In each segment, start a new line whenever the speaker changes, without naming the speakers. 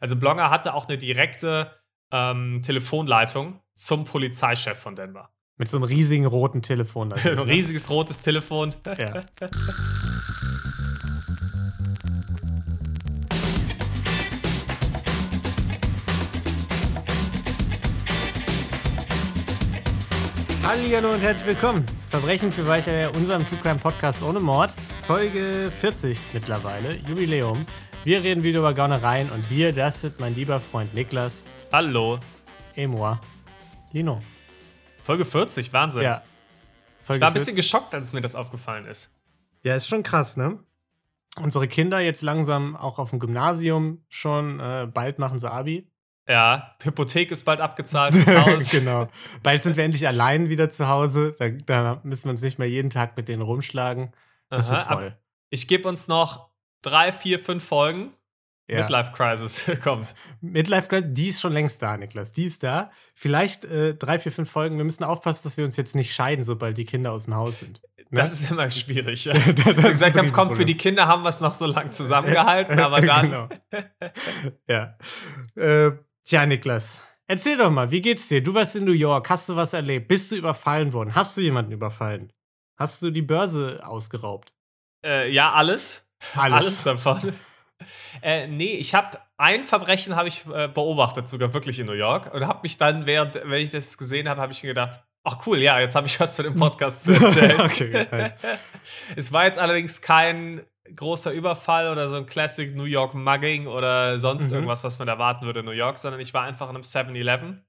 Also Blonga hatte auch eine direkte ähm, Telefonleitung zum Polizeichef von Denver.
Mit so einem riesigen roten Telefon.
Ein ne? riesiges rotes Telefon. Ja.
Hallo und herzlich willkommen zu Verbrechen für Weicheier, unserem True Crime Podcast ohne Mord. Folge 40 mittlerweile, Jubiläum. Wir reden wieder über Gaunereien und wir, das sind mein lieber Freund Niklas.
Hallo.
Et moi, Lino.
Folge 40, Wahnsinn. Ja. Folge ich war ein bisschen 40. geschockt, als mir das aufgefallen ist.
Ja, ist schon krass, ne? Unsere Kinder jetzt langsam auch auf dem Gymnasium schon, äh, bald machen sie Abi.
Ja, Hypothek ist bald abgezahlt fürs Haus.
genau. Bald sind wir endlich allein wieder zu Hause. Da, da müssen wir uns nicht mehr jeden Tag mit denen rumschlagen. Das Aha, wird toll.
Ich gebe uns noch drei, vier, fünf Folgen. Ja. Midlife Crisis kommt.
Midlife Crisis, die ist schon längst da, Niklas. Die ist da. Vielleicht äh, drei, vier, fünf Folgen. Wir müssen aufpassen, dass wir uns jetzt nicht scheiden, sobald die Kinder aus dem Haus sind.
Ne? Das ist immer schwierig. Ja. Dass wir gesagt haben, komm, für die Kinder haben wir es noch so lange zusammengehalten, aber dann. genau.
ja. Äh, Tja, Niklas, erzähl doch mal, wie geht's dir? Du warst in New York, hast du was erlebt? Bist du überfallen worden? Hast du jemanden überfallen? Hast du die Börse ausgeraubt?
Äh, ja, alles. Alles, alles davon. äh, nee, ich habe ein Verbrechen habe ich äh, beobachtet, sogar wirklich in New York und habe mich dann während wenn ich das gesehen habe, habe ich mir gedacht, ach cool, ja, jetzt habe ich was für den Podcast zu erzählen. okay, nice. es war jetzt allerdings kein großer Überfall oder so ein Classic New York Mugging oder sonst mhm. irgendwas, was man erwarten würde in New York, sondern ich war einfach in einem 7-Eleven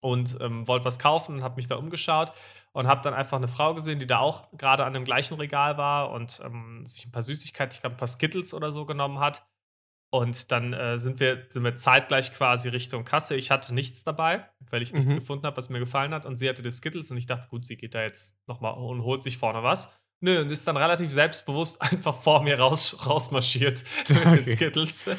und ähm, wollte was kaufen und habe mich da umgeschaut und habe dann einfach eine Frau gesehen, die da auch gerade an dem gleichen Regal war und ähm, sich ein paar Süßigkeiten, ich glaube ein paar Skittles oder so genommen hat. Und dann äh, sind, wir, sind wir zeitgleich quasi Richtung Kasse. Ich hatte nichts dabei, weil ich nichts mhm. gefunden habe, was mir gefallen hat. Und sie hatte die Skittles und ich dachte, gut, sie geht da jetzt nochmal und holt sich vorne was. Nö, und ist dann relativ selbstbewusst einfach vor mir raus, rausmarschiert mit okay. den Skittles,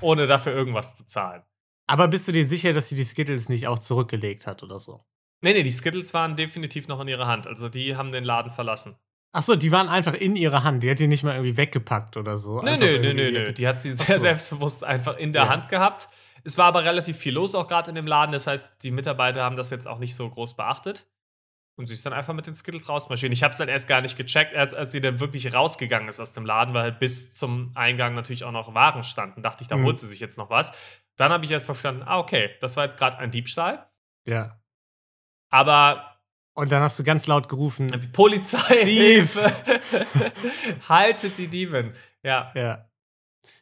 ohne dafür irgendwas zu zahlen.
Aber bist du dir sicher, dass sie die Skittles nicht auch zurückgelegt hat oder so?
Nee, nee, die Skittles waren definitiv noch in ihrer Hand. Also die haben den Laden verlassen.
Achso, die waren einfach in ihrer Hand. Die hat die nicht mal irgendwie weggepackt oder so.
Nee, nee, nee, nee, nee. Die hat sie sehr so. selbstbewusst einfach in der ja. Hand gehabt. Es war aber relativ viel los auch gerade in dem Laden. Das heißt, die Mitarbeiter haben das jetzt auch nicht so groß beachtet. Und sie ist dann einfach mit den Skittles rausmarschiert. Ich habe es dann erst gar nicht gecheckt, als, als sie dann wirklich rausgegangen ist aus dem Laden, weil halt bis zum Eingang natürlich auch noch Waren standen. Dachte ich, da mhm. holt sie sich jetzt noch was. Dann habe ich erst verstanden, ah, okay, das war jetzt gerade ein Diebstahl.
Ja.
Aber.
Und dann hast du ganz laut gerufen:
Polizei, Hilfe! Haltet die Dieben. Ja.
Ja.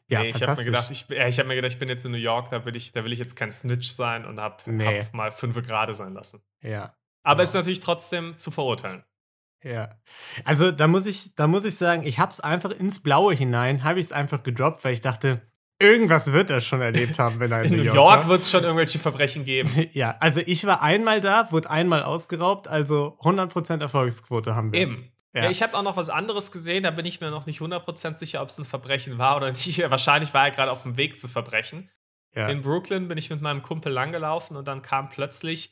Ja, nee, ich habe mir gedacht, ich, ich habe mir gedacht, ich bin jetzt in New York, da will ich, da will ich jetzt kein Snitch sein und habe nee. hab mal fünf gerade sein lassen.
Ja.
Aber ja. ist natürlich trotzdem zu verurteilen.
Ja. Also da muss ich, da muss ich sagen, ich habe es einfach ins Blaue hinein, habe ich es einfach gedroppt, weil ich dachte, irgendwas wird er schon erlebt haben, wenn er
in, in New York, York wird es schon irgendwelche Verbrechen geben.
ja, also ich war einmal da, wurde einmal ausgeraubt, also 100% Erfolgsquote haben wir.
Eben. Ja. ja ich habe auch noch was anderes gesehen, da bin ich mir noch nicht 100% sicher, ob es ein Verbrechen war oder nicht. Wahrscheinlich war er gerade auf dem Weg zu Verbrechen. Ja. In Brooklyn bin ich mit meinem Kumpel langgelaufen und dann kam plötzlich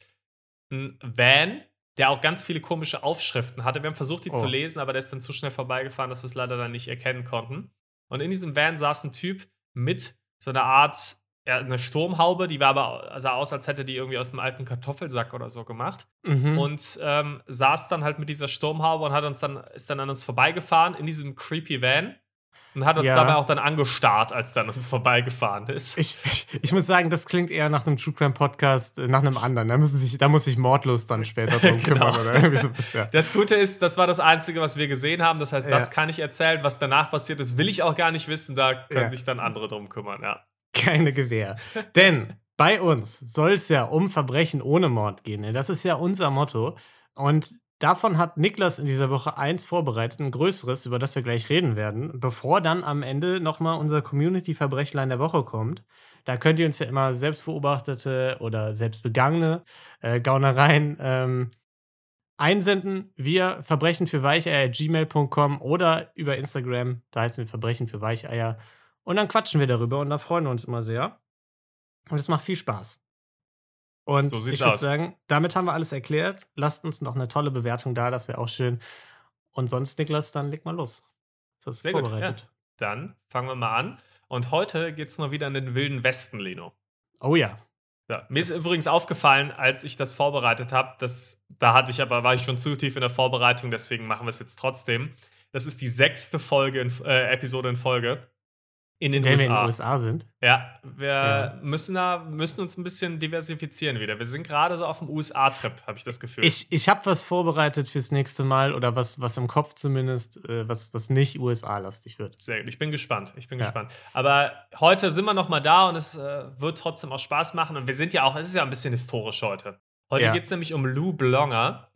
ein Van, der auch ganz viele komische Aufschriften hatte. Wir haben versucht, die oh. zu lesen, aber der ist dann zu schnell vorbeigefahren, dass wir es leider dann nicht erkennen konnten. Und in diesem Van saß ein Typ mit so einer Art, ja, eine Sturmhaube, die war aber, sah aus, als hätte die irgendwie aus einem alten Kartoffelsack oder so gemacht. Mhm. Und ähm, saß dann halt mit dieser Sturmhaube und hat uns dann, ist dann an uns vorbeigefahren in diesem creepy Van. Und hat uns ja. dabei auch dann angestarrt, als dann uns vorbeigefahren ist.
Ich, ich, ich, muss sagen, das klingt eher nach einem True Crime Podcast, äh, nach einem anderen. Da, müssen sich, da muss sich mordlos dann später drum genau. kümmern. So,
ja. Das Gute ist, das war das Einzige, was wir gesehen haben. Das heißt, ja. das kann ich erzählen. Was danach passiert ist, will ich auch gar nicht wissen. Da können sich dann andere drum kümmern, ja.
Keine Gewähr. Denn bei uns soll es ja um Verbrechen ohne Mord gehen. Ne? Das ist ja unser Motto. Und Davon hat Niklas in dieser Woche eins vorbereitet, ein größeres, über das wir gleich reden werden, bevor dann am Ende nochmal unser Community-Verbrechlein der Woche kommt. Da könnt ihr uns ja immer selbstbeobachtete oder selbstbegangene äh, Gaunereien ähm, einsenden. Wir verbrechen für weicheier.gmail.com oder über Instagram, da heißen wir Verbrechen für Weicheier. Und dann quatschen wir darüber und da freuen wir uns immer sehr. Und es macht viel Spaß. Und so ich würde sagen, damit haben wir alles erklärt. Lasst uns noch eine tolle Bewertung da, das wäre auch schön. Und sonst, Niklas, dann leg mal los.
Das ist Sehr vorbereitet. Gut, ja. Dann fangen wir mal an. Und heute geht es mal wieder in den wilden Westen, Lino.
Oh ja.
Ja, mir ist übrigens aufgefallen, als ich das vorbereitet habe, dass da hatte ich aber war ich schon zu tief in der Vorbereitung, deswegen machen wir es jetzt trotzdem. Das ist die sechste Folge in, äh, Episode in Folge in den
Wenn
USA.
wir in den USA sind.
Ja, wir
Ja.
müssen da müssen uns ein bisschen diversifizieren wieder. Wir sind gerade so auf dem USA-Trip, habe ich das Gefühl.
Ich, ich habe was vorbereitet fürs nächste Mal oder was, was im Kopf zumindest, äh, was, was nicht USA-lastig wird.
Sehr gut, ich bin gespannt. Ich bin
Ja.
gespannt. Aber heute sind wir noch mal da und es äh, wird trotzdem auch Spaß machen. Und wir sind ja auch, es ist ja ein bisschen historisch heute. Heute
Ja.
geht es nämlich um Lou Blonger.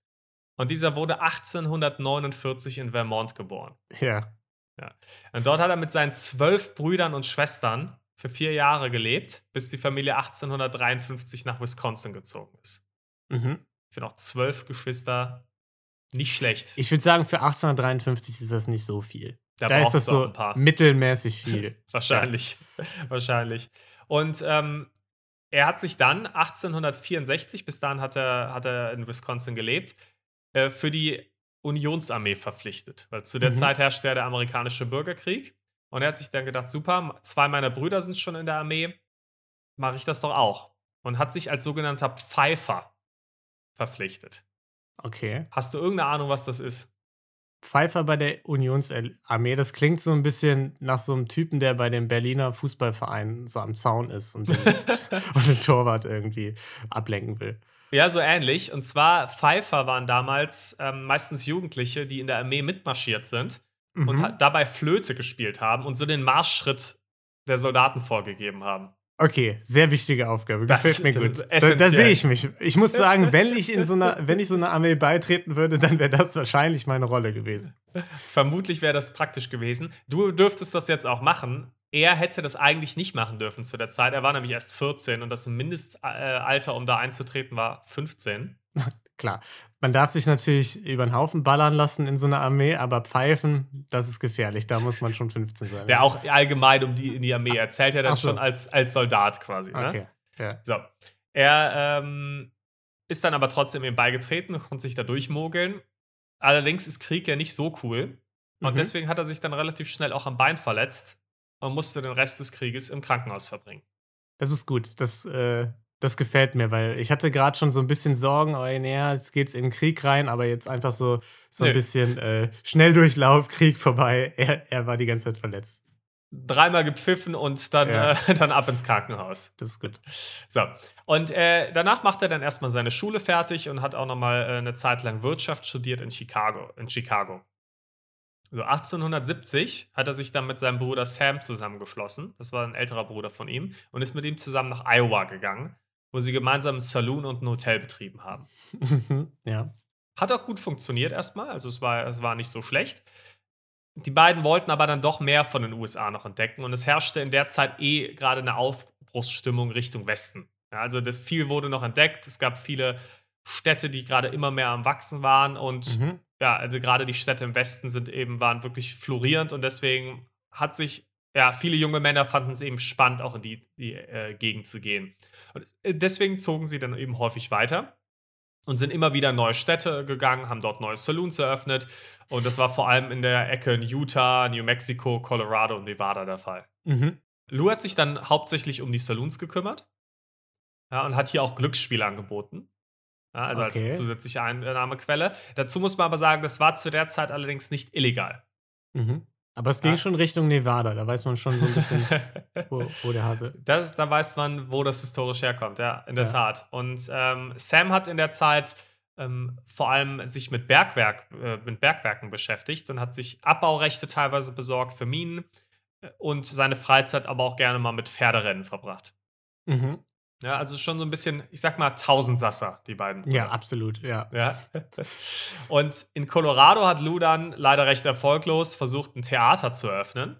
Und dieser wurde 1849 in Vermont geboren.
Ja.
Und dort hat er mit seinen zwölf Brüdern und Schwestern für vier Jahre gelebt, bis die Familie 1853 nach Wisconsin gezogen ist.
Mhm.
Ich finde auch zwölf Geschwister nicht schlecht.
Ich würde sagen, für 1853 ist das nicht so viel.
da
Da ist das so
ein paar.
mittelmäßig viel.
Wahrscheinlich. Wahrscheinlich. Und ähm, er hat sich dann 1864, bis dahin hat er, hat er in Wisconsin gelebt, äh, für die Unionsarmee verpflichtet. Weil zu der
Mhm.
Zeit herrschte ja der amerikanische Bürgerkrieg. Und er hat sich dann gedacht, super, zwei meiner Brüder sind schon in der Armee, mache ich das doch auch. Und hat sich als sogenannter Pfeifer verpflichtet.
Okay.
Hast du irgendeine Ahnung, was das ist?
Pfeiffer bei der Unionsarmee, das klingt so ein bisschen nach so einem Typen, der bei dem Berliner Fußballverein so am Zaun ist und den, und den Torwart irgendwie ablenken will.
Ja, so ähnlich. Und zwar Pfeifer waren damals ähm, meistens Jugendliche, die in der Armee mitmarschiert sind und
Mhm.
ha- dabei Flöte gespielt haben und so den Marschschritt der Soldaten vorgegeben haben.
Okay, sehr wichtige Aufgabe.
Das-
Gefällt mir
das
gut.
ist
Da, da sehe ich mich. Ich muss sagen, wenn ich in so einer, wenn ich so einer Armee beitreten würde, dann wäre das wahrscheinlich meine Rolle gewesen.
Vermutlich wäre das praktisch gewesen. Du dürftest das jetzt auch machen. Er hätte das eigentlich nicht machen dürfen zu der Zeit. Er war nämlich erst 14 und das Mindestalter, um da einzutreten, war 15.
Klar. Man darf sich natürlich über den Haufen ballern lassen in so einer Armee, aber pfeifen, das ist gefährlich. Da muss man schon 15 sein.
Der auch allgemein um die in die Armee. Er zählt ja dann
so.
schon als, als Soldat quasi. Ne?
Okay. Ja.
So. Er ähm, ist dann aber trotzdem ihm beigetreten und sich da durchmogeln. Allerdings ist Krieg ja nicht so cool. Und
Mhm.
deswegen hat er sich dann relativ schnell auch am Bein verletzt und musste den Rest des Krieges im Krankenhaus verbringen.
Das ist gut. Das, äh, das gefällt mir, weil ich hatte gerade schon so ein bisschen Sorgen, oh, naja, jetzt geht's in den Krieg rein, aber jetzt einfach so, so ein
Nö.
bisschen äh, Schnelldurchlauf, Krieg vorbei. Er, er war die ganze Zeit verletzt.
Dreimal gepfiffen und dann,
Ja.
äh, dann ab ins Krankenhaus.
Das ist gut.
So. Und äh, danach macht er dann erstmal seine Schule fertig und hat auch nochmal äh, eine Zeit lang Wirtschaft studiert in Chicago. In Chicago. So 1870 hat er sich dann mit seinem Bruder Sam zusammengeschlossen. Das war ein älterer Bruder von ihm und ist mit ihm zusammen nach Iowa gegangen, wo sie gemeinsam einen Saloon und ein Hotel betrieben haben.
ja.
Hat auch gut funktioniert erstmal, also es war, es war nicht so schlecht. Die beiden wollten aber dann doch mehr von den USA noch entdecken und es herrschte in der Zeit eh gerade eine Aufbruchsstimmung Richtung Westen. Ja, also das viel wurde noch entdeckt, es gab viele Städte, die gerade immer mehr am Wachsen waren und
Mhm.
Ja, also gerade die Städte im Westen sind eben, waren wirklich florierend und deswegen hat sich, ja, viele junge Männer fanden es eben spannend, auch in die, die äh, Gegend zu gehen. Und äh, deswegen zogen sie dann eben häufig weiter und sind immer wieder in neue Städte gegangen, haben dort neue Saloons eröffnet und das war vor allem in der Ecke in Utah, New Mexico, Colorado und Nevada der Fall.
Mhm.
Lou hat sich dann hauptsächlich um die Saloons gekümmert ja, und hat hier auch Glücksspiele angeboten. Ja, also
Okay.
als zusätzliche Einnahmequelle. Dazu muss man aber sagen, das war zu der Zeit allerdings nicht illegal.
Mhm. Aber es ging
Ja.
schon Richtung Nevada. Da weiß man schon so ein bisschen, wo, wo der Hase.
das, da weiß man, wo das historisch herkommt, ja, in der
Ja.
Tat. Und ähm, Sam hat in der Zeit ähm, vor allem sich mit, Bergwerk, äh, mit Bergwerken beschäftigt und hat sich Abbaurechte teilweise besorgt für Minen äh, und seine Freizeit aber auch gerne mal mit Pferderennen verbracht.
Mhm.
Ja, also schon so ein bisschen, ich sag mal, Tausendsasser, die beiden.
Ja, absolut, ja.
Ja. Und in Colorado hat Lou dann leider recht erfolglos versucht, ein Theater zu eröffnen,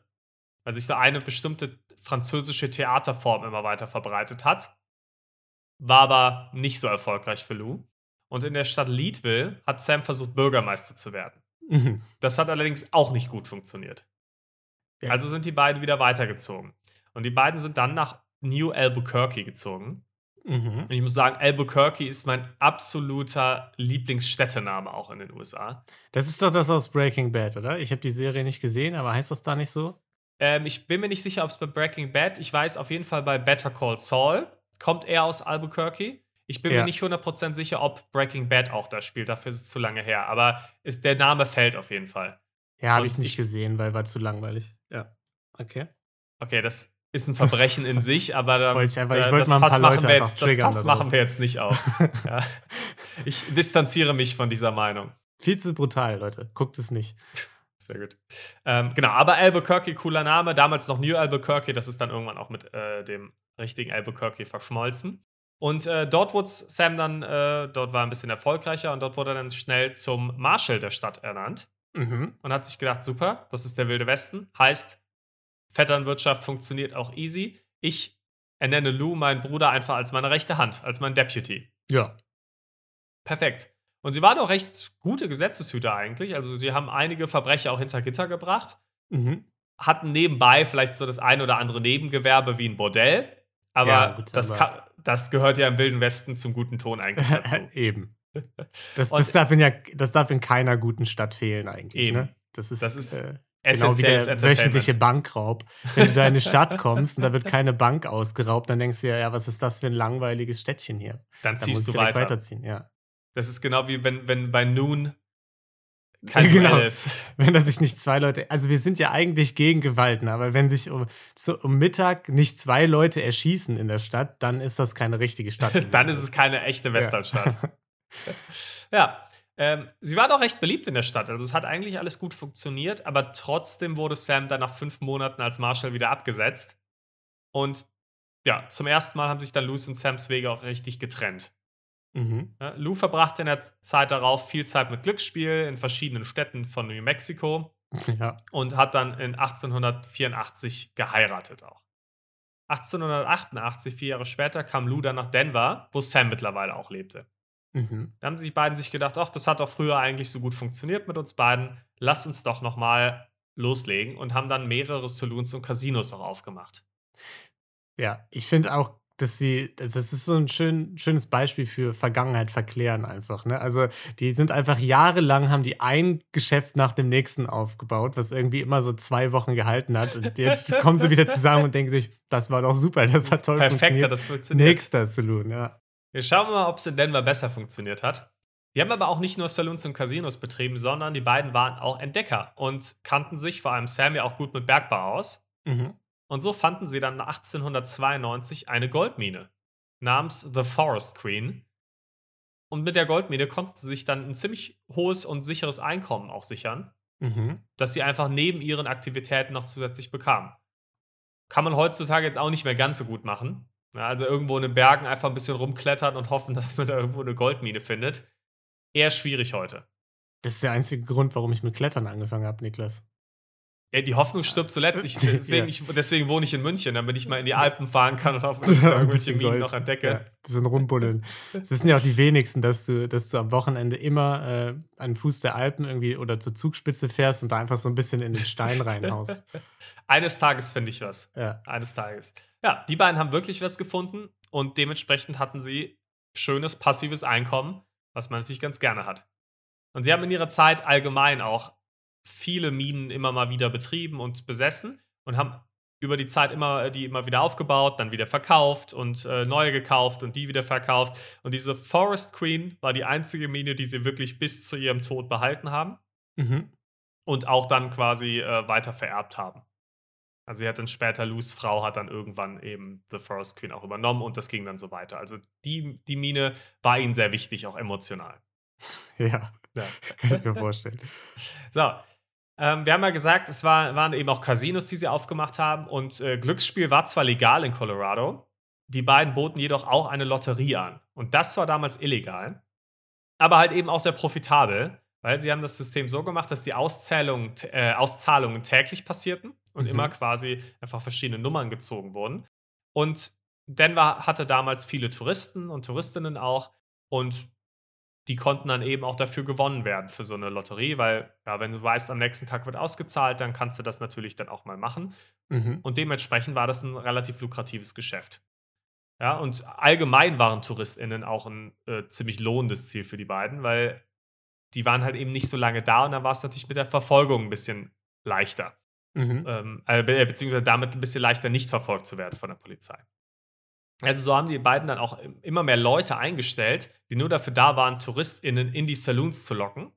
weil sich so eine bestimmte französische Theaterform immer weiter verbreitet hat. War aber nicht so erfolgreich für Lou. Und in der Stadt Leadville hat Sam versucht, Bürgermeister zu werden.
Mhm.
Das hat allerdings auch nicht gut funktioniert.
Ja.
Also sind die beiden wieder weitergezogen. Und die beiden sind dann nach New Albuquerque gezogen.
Mhm.
Und ich muss sagen, Albuquerque ist mein absoluter Lieblingsstädtename auch in den USA.
Das ist doch das aus Breaking Bad, oder? Ich habe die Serie nicht gesehen, aber heißt das da nicht so?
Ähm, ich bin mir nicht sicher, ob es bei Breaking Bad, ich weiß auf jeden Fall bei Better Call Saul, kommt er aus Albuquerque. Ich bin ja. mir nicht 100% sicher, ob Breaking Bad auch da spielt, dafür ist es zu lange her. Aber ist, der Name fällt auf jeden Fall.
Ja, habe ich nicht ich, gesehen, weil war zu langweilig. Ja. Okay.
Okay, das ist ein Verbrechen in sich, aber da,
ich einfach, ich das, Fass, machen wir,
jetzt, das Fass machen wir jetzt nicht auf. ja. Ich distanziere mich von dieser Meinung.
Viel zu brutal, Leute. Guckt es nicht.
Sehr gut. Ähm, genau, aber Albuquerque, cooler Name. Damals noch New Albuquerque. Das ist dann irgendwann auch mit äh, dem richtigen Albuquerque verschmolzen. Und äh, dort wurde Sam dann, äh, dort war ein bisschen erfolgreicher und dort wurde er dann schnell zum Marshal der Stadt ernannt. Mhm. Und hat sich gedacht, super, das ist der Wilde Westen. Heißt, Vetternwirtschaft funktioniert auch easy. Ich ernenne Lou, meinen Bruder, einfach als meine rechte Hand, als mein Deputy.
Ja.
Perfekt. Und sie waren auch recht gute Gesetzeshüter eigentlich. Also sie haben einige Verbrecher auch hinter Gitter gebracht. Mhm. Hatten nebenbei vielleicht so das ein oder andere Nebengewerbe wie ein Bordell. Aber, ja, gut, das, aber kann, das, gehört ja im Wilden Westen zum guten Ton eigentlich dazu.
Eben. Das, das, darf in ja, das darf in keiner guten Stadt fehlen eigentlich. Eben. Ne?
Das ist, das ist
äh, Genau wie der wöchentliche Bankraub. Wenn du da in eine Stadt kommst und da wird keine Bank ausgeraubt, dann denkst du ja, ja, was ist das für ein langweiliges Städtchen hier?
Dann ziehst du weiter. weiterziehen,
ja.
Das ist genau wie wenn, wenn bei Noon kein genau. ist.
Wenn da sich nicht zwei Leute, also wir sind ja eigentlich gegen Gewalten, aber wenn sich um, so um Mittag nicht zwei Leute erschießen in der Stadt, dann ist das keine richtige Stadt.
dann ist es keine echte Westernstadt. ja. ja. Ähm, sie war doch recht beliebt in der Stadt, also es hat eigentlich alles gut funktioniert, aber trotzdem wurde Sam dann nach fünf Monaten als Marshall wieder abgesetzt. Und ja, zum ersten Mal haben sich dann Lou's und Sams Wege auch richtig getrennt. Mhm. Ja, Lou verbrachte in der Zeit darauf viel Zeit mit Glücksspiel in verschiedenen Städten von New Mexico ja. und hat dann in 1884 geheiratet auch. 1888, vier Jahre später, kam Lou dann nach Denver, wo Sam mittlerweile auch lebte. Mhm. Da haben sich beiden sich gedacht, ach, das hat doch früher eigentlich so gut funktioniert mit uns beiden. Lass uns doch noch mal loslegen und haben dann mehrere Saloons und Casinos auch aufgemacht.
Ja, ich finde auch, dass sie, das ist so ein schön, schönes Beispiel für Vergangenheit verklären einfach. Ne? Also die sind einfach jahrelang, haben die ein Geschäft nach dem nächsten aufgebaut, was irgendwie immer so zwei Wochen gehalten hat. Und jetzt kommen sie wieder zusammen und denken sich, das war doch super, das hat toll
Perfekt,
funktioniert.
das funktioniert.
Nächster Saloon, ja.
Wir schauen mal, ob es in Denver besser funktioniert hat. Die haben aber auch nicht nur Saloons und Casinos betrieben, sondern die beiden waren auch Entdecker und kannten sich, vor allem Sam, ja auch gut mit Bergbau aus. Mhm. Und so fanden sie dann 1892 eine Goldmine namens The Forest Queen. Und mit der Goldmine konnten sie sich dann ein ziemlich hohes und sicheres Einkommen auch sichern, mhm. das sie einfach neben ihren Aktivitäten noch zusätzlich bekamen. Kann man heutzutage jetzt auch nicht mehr ganz so gut machen. Ja, also irgendwo in den Bergen einfach ein bisschen rumklettern und hoffen, dass man da irgendwo eine Goldmine findet. Eher schwierig heute.
Das ist der einzige Grund, warum ich mit Klettern angefangen habe, Niklas.
Ja, die Hoffnung stirbt zuletzt. Ich, deswegen, ja. ich, deswegen, wohne ich in München, damit ich mal in die Alpen fahren kann und hoffentlich irgendwelche Minen noch entdecke. Ja, ein
bisschen rumbuddeln. Das wissen ja auch die wenigsten, dass du, dass du am Wochenende immer äh, an Fuß der Alpen irgendwie oder zur Zugspitze fährst und da einfach so ein bisschen in den Stein reinhaust.
Eines Tages finde ich was.
Ja.
Eines Tages. Ja, die beiden haben wirklich was gefunden und dementsprechend hatten sie schönes passives Einkommen, was man natürlich ganz gerne hat. Und sie haben in ihrer Zeit allgemein auch viele Minen immer mal wieder betrieben und besessen und haben über die Zeit immer die immer wieder aufgebaut, dann wieder verkauft und äh, neue gekauft und die wieder verkauft. Und diese Forest Queen war die einzige Mine, die sie wirklich bis zu ihrem Tod behalten haben mhm. und auch dann quasi äh, weiter vererbt haben. Also sie hat dann später, Lus Frau hat dann irgendwann eben The Forest Queen auch übernommen und das ging dann so weiter. Also die, die Mine war ihnen sehr wichtig, auch emotional.
Ja, ja. kann ich mir vorstellen.
So, ähm, wir haben ja gesagt, es war, waren eben auch Casinos, die sie aufgemacht haben. Und äh, Glücksspiel war zwar legal in Colorado, die beiden boten jedoch auch eine Lotterie an. Und das war damals illegal, aber halt eben auch sehr profitabel, weil sie haben das System so gemacht, dass die Auszahlungen, äh, Auszahlungen täglich passierten und mhm. immer quasi einfach verschiedene Nummern gezogen wurden. Und Denver hatte damals viele Touristen und Touristinnen auch. Und die konnten dann eben auch dafür gewonnen werden für so eine Lotterie, weil, ja, wenn du weißt, am nächsten Tag wird ausgezahlt, dann kannst du das natürlich dann auch mal machen. Mhm. Und dementsprechend war das ein relativ lukratives Geschäft. Ja, und allgemein waren TouristInnen auch ein äh, ziemlich lohnendes Ziel für die beiden, weil die waren halt eben nicht so lange da und dann war es natürlich mit der Verfolgung ein bisschen leichter. Mhm. Ähm, äh, beziehungsweise damit ein bisschen leichter nicht verfolgt zu werden von der Polizei. Also so haben die beiden dann auch immer mehr Leute eingestellt, die nur dafür da waren, TouristInnen in die Saloons zu locken.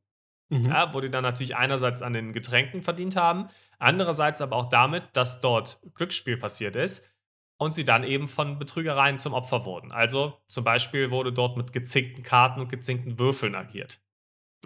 Mhm. Ja, wo die dann natürlich einerseits an den Getränken verdient haben, andererseits aber auch damit, dass dort Glücksspiel passiert ist und sie dann eben von Betrügereien zum Opfer wurden. Also zum Beispiel wurde dort mit gezinkten Karten und gezinkten Würfeln agiert.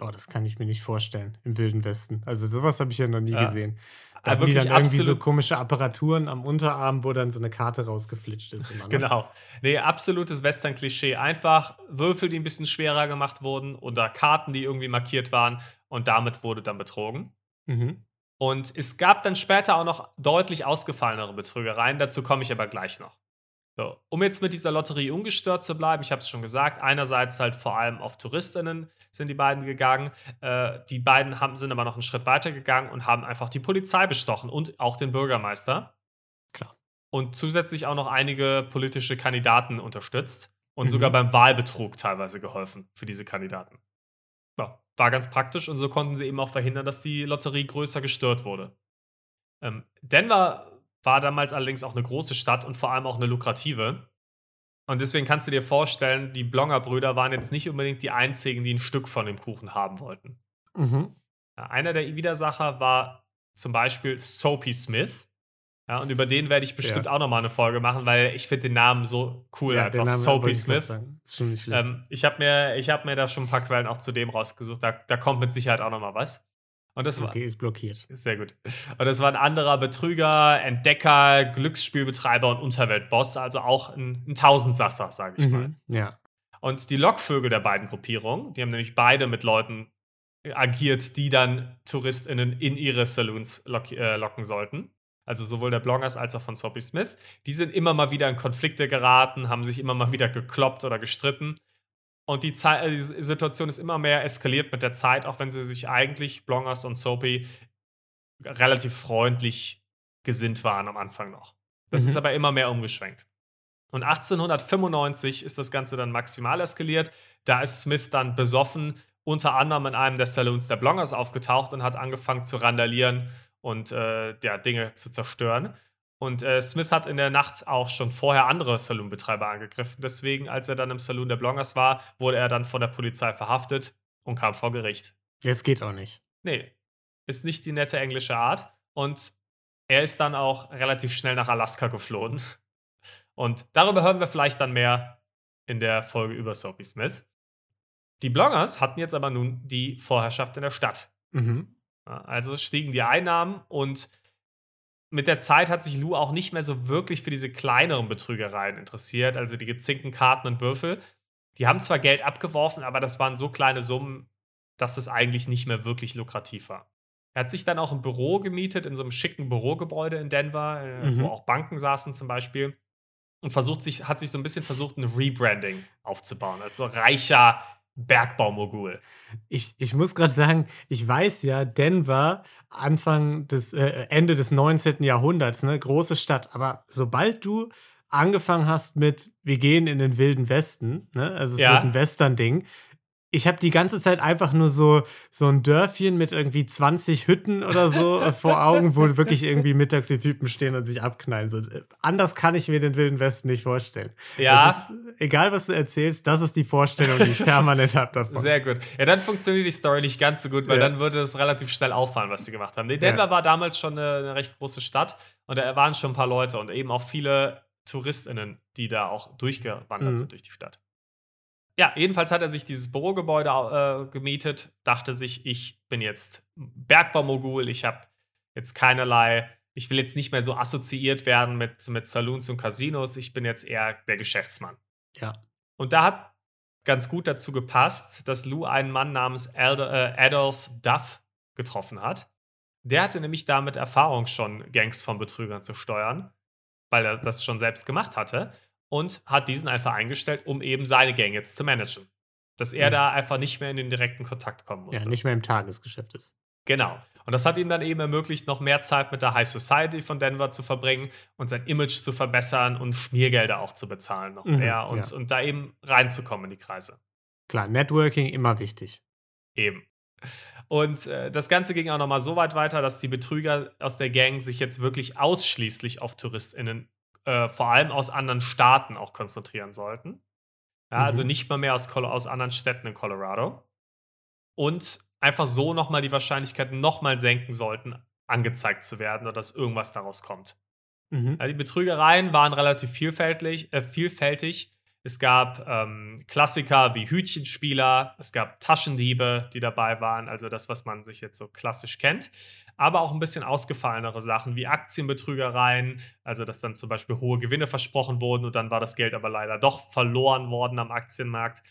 Oh, das kann ich mir nicht vorstellen im Wilden Westen. Also sowas habe ich ja noch nie ja. gesehen. Da haben die dann irgendwie so komische Apparaturen am Unterarm, wo dann so eine Karte rausgeflitscht ist.
Ne? Genau. Nee, absolutes Western-Klischee. Einfach Würfel, die ein bisschen schwerer gemacht wurden oder Karten, die irgendwie markiert waren und damit wurde dann betrogen. Mhm. Und es gab dann später auch noch deutlich ausgefallenere Betrügereien, dazu komme ich aber gleich noch. So, um jetzt mit dieser Lotterie ungestört zu bleiben, ich habe es schon gesagt, einerseits halt vor allem auf Touristinnen sind die beiden gegangen. Äh, die beiden haben, sind aber noch einen Schritt weiter gegangen und haben einfach die Polizei bestochen und auch den Bürgermeister.
Klar.
Und zusätzlich auch noch einige politische Kandidaten unterstützt und mhm. sogar beim Wahlbetrug teilweise geholfen für diese Kandidaten. Ja, war ganz praktisch und so konnten sie eben auch verhindern, dass die Lotterie größer gestört wurde. Ähm, Denver war damals allerdings auch eine große Stadt und vor allem auch eine lukrative. Und deswegen kannst du dir vorstellen, die Blonger-Brüder waren jetzt nicht unbedingt die einzigen, die ein Stück von dem Kuchen haben wollten. Mhm. Einer der Widersacher war zum Beispiel Soapy Smith. Ja, und über den werde ich bestimmt ja. auch nochmal eine Folge machen, weil ich finde den Namen so cool ja, einfach. Soapy Smith. Ist schon nicht schlecht. Ähm, ich habe mir, hab mir da schon ein paar Quellen auch zu dem rausgesucht. Da, da kommt mit Sicherheit auch nochmal was. Und das
okay, war, ist blockiert.
Sehr gut. Und das war ein anderer Betrüger, Entdecker, Glücksspielbetreiber und Unterweltboss, also auch ein, ein Tausendsasser, sage ich mhm, mal.
Ja.
Und die Lockvögel der beiden Gruppierungen, die haben nämlich beide mit Leuten agiert, die dann TouristInnen in ihre Saloons lock, äh, locken sollten. Also sowohl der Blongers als auch von Soppy Smith. Die sind immer mal wieder in Konflikte geraten, haben sich immer mal wieder gekloppt oder gestritten. Und die, Zeit, äh, die Situation ist immer mehr eskaliert mit der Zeit, auch wenn sie sich eigentlich, Blongers und Soapy, relativ freundlich gesinnt waren am Anfang noch. Das mhm. ist aber immer mehr umgeschwenkt. Und 1895 ist das Ganze dann maximal eskaliert. Da ist Smith dann besoffen, unter anderem in einem der Saloons der Blongers aufgetaucht und hat angefangen zu randalieren und äh, ja, Dinge zu zerstören. Und äh, Smith hat in der Nacht auch schon vorher andere Saloonbetreiber angegriffen. Deswegen, als er dann im Saloon der Blongers war, wurde er dann von der Polizei verhaftet und kam vor Gericht.
Das geht auch nicht.
Nee, ist nicht die nette englische Art. Und er ist dann auch relativ schnell nach Alaska geflohen. Und darüber hören wir vielleicht dann mehr in der Folge über Soapy Smith. Die Blongers hatten jetzt aber nun die Vorherrschaft in der Stadt. Mhm. Also stiegen die Einnahmen und mit der Zeit hat sich Lou auch nicht mehr so wirklich für diese kleineren Betrügereien interessiert, also die gezinkten Karten und Würfel. Die haben zwar Geld abgeworfen, aber das waren so kleine Summen, dass es eigentlich nicht mehr wirklich lukrativ war. Er hat sich dann auch ein Büro gemietet in so einem schicken Bürogebäude in Denver, äh, mhm. wo auch Banken saßen zum Beispiel. Und versucht sich, hat sich so ein bisschen versucht, ein Rebranding aufzubauen, als so reicher Bergbaumogul.
Ich, ich muss gerade sagen, ich weiß ja, Denver, Anfang des, äh, Ende des 19. Jahrhunderts, ne, große Stadt. Aber sobald du angefangen hast mit, wir gehen in den wilden Westen, ne, also es ja. wird ein Western-Ding, ich habe die ganze Zeit einfach nur so, so ein Dörfchen mit irgendwie 20 Hütten oder so äh, vor Augen, wo wirklich irgendwie mittags die Typen stehen und sich abknallen. So, äh, anders kann ich mir den Wilden Westen nicht vorstellen.
Ja.
Ist, egal, was du erzählst, das ist die Vorstellung, die ich permanent habe davon.
Sehr gut. Ja, dann funktioniert die Story nicht ganz so gut, weil ja. dann würde es relativ schnell auffallen, was sie gemacht haben. Nee, Denver ja. war damals schon eine, eine recht große Stadt und da waren schon ein paar Leute und eben auch viele TouristInnen, die da auch durchgewandert mhm. sind durch die Stadt ja, jedenfalls hat er sich dieses Bürogebäude äh, gemietet, dachte sich, ich bin jetzt Bergbaumogul, ich habe jetzt keinerlei, ich will jetzt nicht mehr so assoziiert werden mit, mit Saloons und Casinos, ich bin jetzt eher der Geschäftsmann.
Ja.
Und da hat ganz gut dazu gepasst, dass Lou einen Mann namens äh, Adolf Duff getroffen hat. Der hatte nämlich damit Erfahrung schon, Gangs von Betrügern zu steuern, weil er das schon selbst gemacht hatte und hat diesen einfach eingestellt, um eben seine Gang jetzt zu managen. Dass er mhm. da einfach nicht mehr in den direkten Kontakt kommen musste.
Ja, nicht mehr im Tagesgeschäft ist.
Genau. Und das hat ihm dann eben ermöglicht, noch mehr Zeit mit der High Society von Denver zu verbringen und sein Image zu verbessern und Schmiergelder auch zu bezahlen noch mhm, mehr und, ja. und da eben reinzukommen in die Kreise.
Klar, Networking immer wichtig.
Eben. Und äh, das Ganze ging auch noch mal so weit weiter, dass die Betrüger aus der Gang sich jetzt wirklich ausschließlich auf TouristInnen, äh, vor allem aus anderen Staaten, auch konzentrieren sollten. Ja, also mhm. Also nicht mal mehr aus, aus anderen Städten in Colorado. Und einfach so noch mal die Wahrscheinlichkeit noch mal senken sollten, angezeigt zu werden oder dass irgendwas daraus kommt. Mhm. Ja, die Betrügereien waren relativ vielfältig, äh, vielfältig. Es gab ähm, Klassiker wie Hütchenspieler, es gab Taschendiebe, die dabei waren, also das, was man sich jetzt so klassisch kennt. Aber auch ein bisschen ausgefallenere Sachen wie Aktienbetrügereien, also dass dann zum Beispiel hohe Gewinne versprochen wurden und dann war das Geld aber leider doch verloren worden am Aktienmarkt.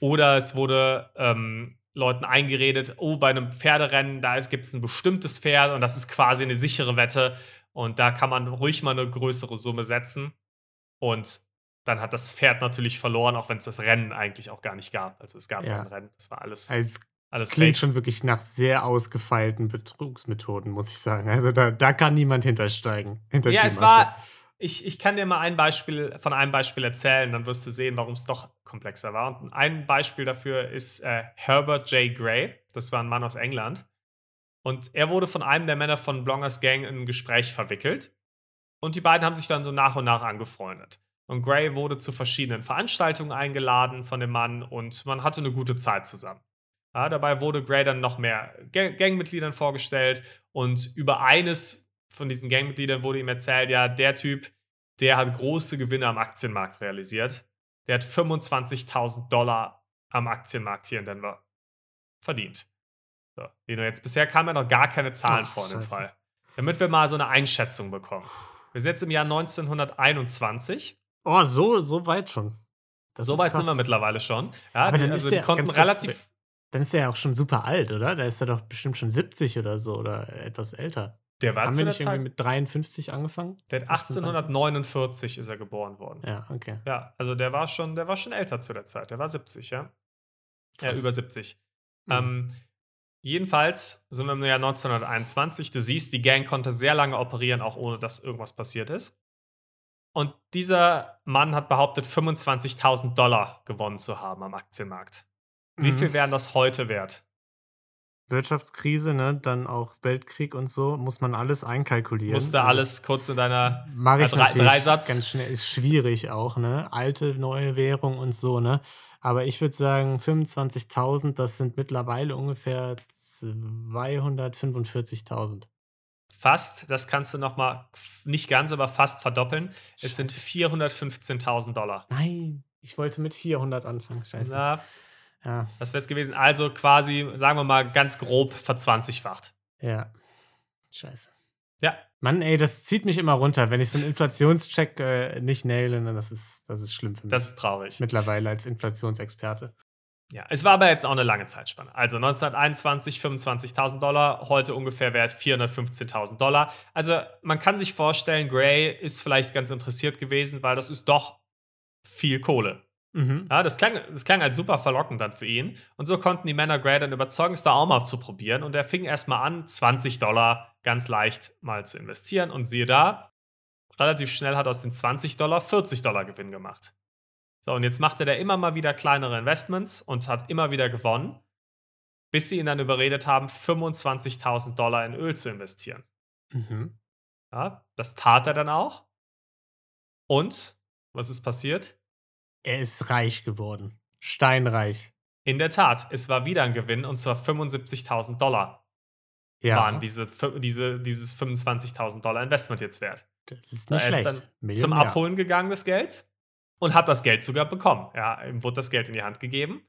Oder es wurde ähm, Leuten eingeredet, oh, bei einem Pferderennen, da gibt es ein bestimmtes Pferd und das ist quasi eine sichere Wette und da kann man ruhig mal eine größere Summe setzen. Und dann hat das Pferd natürlich verloren, auch wenn es das Rennen eigentlich auch gar nicht gab. Also es gab ja. ein Rennen, das war alles.
Also alles klingt fake. schon wirklich nach sehr ausgefeilten Betrugsmethoden, muss ich sagen. Also da, da kann niemand hintersteigen. Hinter
ja, es war. Ich, ich kann dir mal ein Beispiel von einem Beispiel erzählen, dann wirst du sehen, warum es doch komplexer war. Und ein Beispiel dafür ist äh, Herbert J. Gray. Das war ein Mann aus England. Und er wurde von einem der Männer von Blongers Gang in ein Gespräch verwickelt. Und die beiden haben sich dann so nach und nach angefreundet. Und Gray wurde zu verschiedenen Veranstaltungen eingeladen von dem Mann und man hatte eine gute Zeit zusammen. Ja, dabei wurde Gray dann noch mehr Gang Gangmitgliedern vorgestellt und über eines von diesen Gangmitgliedern wurde ihm erzählt, ja, der Typ, der hat große Gewinne am Aktienmarkt realisiert. Der hat 25.000 Dollar am Aktienmarkt hier in Denver verdient. So, jetzt bisher kamen ja noch gar keine Zahlen Ach, vor dem Fall. Damit wir mal so eine Einschätzung bekommen. Wir sind jetzt im Jahr 1921
Oh, so, so weit schon.
Das so weit krass. sind wir mittlerweile schon. Ja,
Aber dann also die konnten relativ. Dann ist der ja auch schon super alt, oder? Da ist er doch bestimmt schon 70 oder so oder etwas älter.
Der war
Haben wir nicht Zeit? irgendwie mit 53 angefangen?
Der hat 1849 ist er geboren worden.
Ja, okay.
Ja, also der war schon, der war schon älter zu der Zeit. Der war 70, ja. Krass. Ja, über 70. Mhm. Ähm, jedenfalls sind wir im Jahr 1921. Du siehst, die Gang konnte sehr lange operieren, auch ohne dass irgendwas passiert ist. Und dieser Mann hat behauptet, 25.000 Dollar gewonnen zu haben am Aktienmarkt. Wie mhm. viel wären das heute wert?
Wirtschaftskrise, ne, dann auch Weltkrieg und so, muss man alles einkalkulieren.
Musste alles kurz in deiner
Mach ich drei, Dreisatz. Ganz schnell, ist schwierig auch, ne? Alte, neue Währung und so, ne? Aber ich würde sagen, 25.000, das sind mittlerweile ungefähr 245.000.
Fast, das kannst du noch mal, nicht ganz, aber fast verdoppeln. Scheiße. Es sind 415.000 Dollar.
Nein, ich wollte mit 400 anfangen. Scheiße.
Na, ja. Das wäre es gewesen. Also quasi, sagen wir mal, ganz grob verzwanzigfacht.
Ja. Scheiße.
Ja.
Mann, ey, das zieht mich immer runter. Wenn ich so einen Inflationscheck äh, nicht naile, dann das ist, das ist schlimm für mich.
Das ist traurig.
Mittlerweile als Inflationsexperte.
Ja, es war aber jetzt auch eine lange Zeitspanne. Also 1921 25.000 Dollar, heute ungefähr wert 415.000 Dollar. Also man kann sich vorstellen, Gray ist vielleicht ganz interessiert gewesen, weil das ist doch viel Kohle. Mhm. Ja, das klang, das klang halt super verlockend dann für ihn. Und so konnten die Männer Gray dann überzeugen, es da auch mal zu probieren. Und er fing erstmal an, 20 Dollar ganz leicht mal zu investieren. Und siehe da, relativ schnell hat aus den 20 Dollar 40 Dollar Gewinn gemacht. So, und jetzt machte der immer mal wieder kleinere Investments und hat immer wieder gewonnen, bis sie ihn dann überredet haben, 25.000 Dollar in Öl zu investieren. Mhm. Ja, das tat er dann auch. Und was ist passiert?
Er ist reich geworden. Steinreich.
In der Tat, es war wieder ein Gewinn und zwar 75.000 Dollar ja. waren diese, diese, dieses 25.000 Dollar Investment jetzt wert.
Das ist nicht er ist schlecht.
dann zum Abholen gegangen des Gelds und hat das Geld sogar bekommen. Ja, ihm wurde das Geld in die Hand gegeben.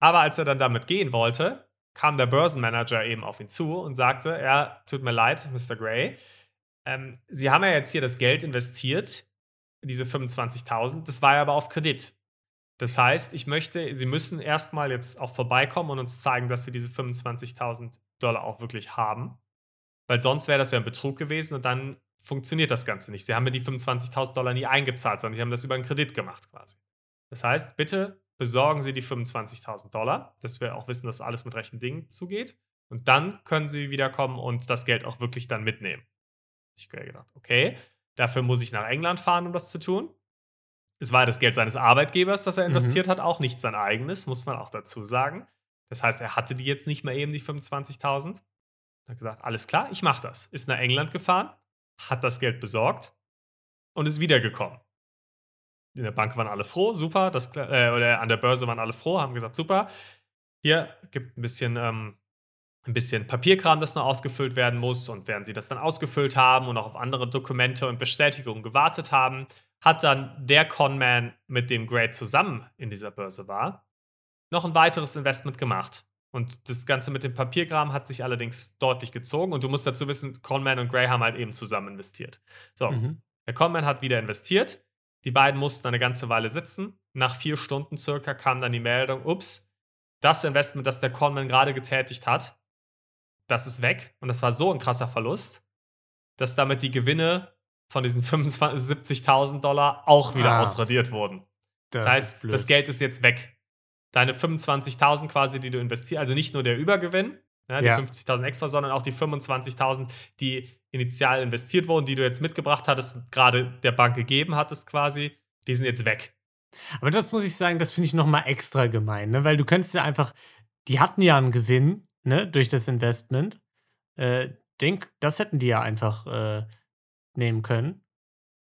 Aber als er dann damit gehen wollte, kam der Börsenmanager eben auf ihn zu und sagte: Ja, tut mir leid, Mr. Gray. Ähm, Sie haben ja jetzt hier das Geld investiert, diese 25.000. Das war ja aber auf Kredit. Das heißt, ich möchte, Sie müssen erstmal jetzt auch vorbeikommen und uns zeigen, dass Sie diese 25.000 Dollar auch wirklich haben. Weil sonst wäre das ja ein Betrug gewesen und dann funktioniert das Ganze nicht. Sie haben mir die 25.000 Dollar nie eingezahlt, sondern sie haben das über einen Kredit gemacht quasi. Das heißt, bitte besorgen Sie die 25.000 Dollar, dass wir auch wissen, dass alles mit rechten Dingen zugeht. Und dann können Sie wiederkommen und das Geld auch wirklich dann mitnehmen. Ich habe gedacht, okay, dafür muss ich nach England fahren, um das zu tun. Es war das Geld seines Arbeitgebers, das er mhm. investiert mhm. hat, auch nicht sein eigenes, muss man auch dazu sagen. Das heißt, er hatte die jetzt nicht mehr eben, die 25.000. Er hat gesagt, alles klar, ich mache das. Ist nach England gefahren, hat das Geld besorgt und ist wiedergekommen. In der Bank waren alle froh, super. Das, äh, oder an der Börse waren alle froh, haben gesagt, super. Hier gibt ein bisschen, ähm, ein bisschen Papierkram, das noch ausgefüllt werden muss. Und während sie das dann ausgefüllt haben und auch auf andere Dokumente und Bestätigungen gewartet haben, hat dann der Conman, mit dem Gray zusammen in dieser Börse war, noch ein weiteres Investment gemacht. Und das Ganze mit dem Papierkram hat sich allerdings deutlich gezogen. Und du musst dazu wissen, Conman und Gray haben halt eben zusammen investiert. So, mhm. der Conman hat wieder investiert. Die beiden mussten eine ganze Weile sitzen. Nach vier Stunden circa kam dann die Meldung: Ups, das Investment, das der Conman gerade getätigt hat, das ist weg. Und das war so ein krasser Verlust, dass damit die Gewinne von diesen 70.000 Dollar auch wieder ah, ausradiert wurden. Das, das heißt, das Geld ist jetzt weg deine 25.000 quasi, die du investierst, also nicht nur der Übergewinn, ja, die ja. 50.000 extra, sondern auch die 25.000, die initial investiert wurden, die du jetzt mitgebracht hattest und gerade der Bank gegeben hattest quasi, die sind jetzt weg.
Aber das muss ich sagen, das finde ich nochmal extra gemein, ne? weil du könntest ja einfach, die hatten ja einen Gewinn ne, durch das Investment. Äh, denk, das hätten die ja einfach äh, nehmen können.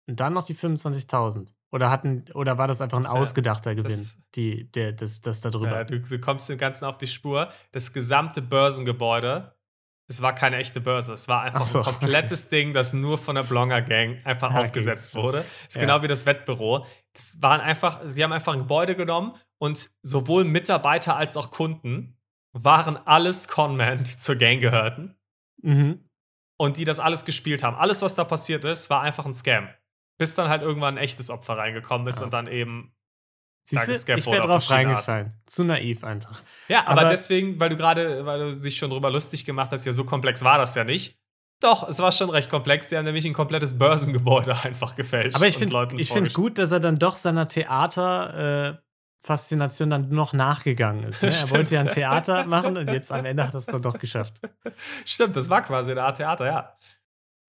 Und dann noch die 25.000. Oder hatten, oder war das einfach ein ausgedachter Gewinn, das, die, der, das, das da drüber?
Ja, du, du, kommst dem Ganzen auf die Spur. Das gesamte Börsengebäude, es war keine echte Börse, es war einfach so. ein komplettes Ding, das nur von der Blonger Gang einfach ja, aufgesetzt okay. wurde. Das ist ja. genau wie das Wettbüro. Das waren einfach, sie haben einfach ein Gebäude genommen und sowohl Mitarbeiter als auch Kunden waren alles Conmen, die zur Gang gehörten. Mhm. Und die das alles gespielt haben. Alles, was da passiert ist, war einfach ein Scam. Bis dann halt irgendwann ein echtes Opfer reingekommen ist ja. und dann eben.
Siehste, ich wäre drauf reingefallen. Arten. Zu naiv einfach.
Ja, aber, aber deswegen, weil du gerade, weil du dich schon drüber lustig gemacht hast, ja, so komplex war das ja nicht. Doch, es war schon recht komplex. Sie haben nämlich ein komplettes Börsengebäude einfach gefälscht.
Aber ich finde find gut, dass er dann doch seiner Theater-Faszination äh, dann noch nachgegangen ist. Ne? Er wollte ja ein Theater machen und jetzt am Ende hat er es dann doch geschafft.
Stimmt, das war quasi eine Art Theater, ja.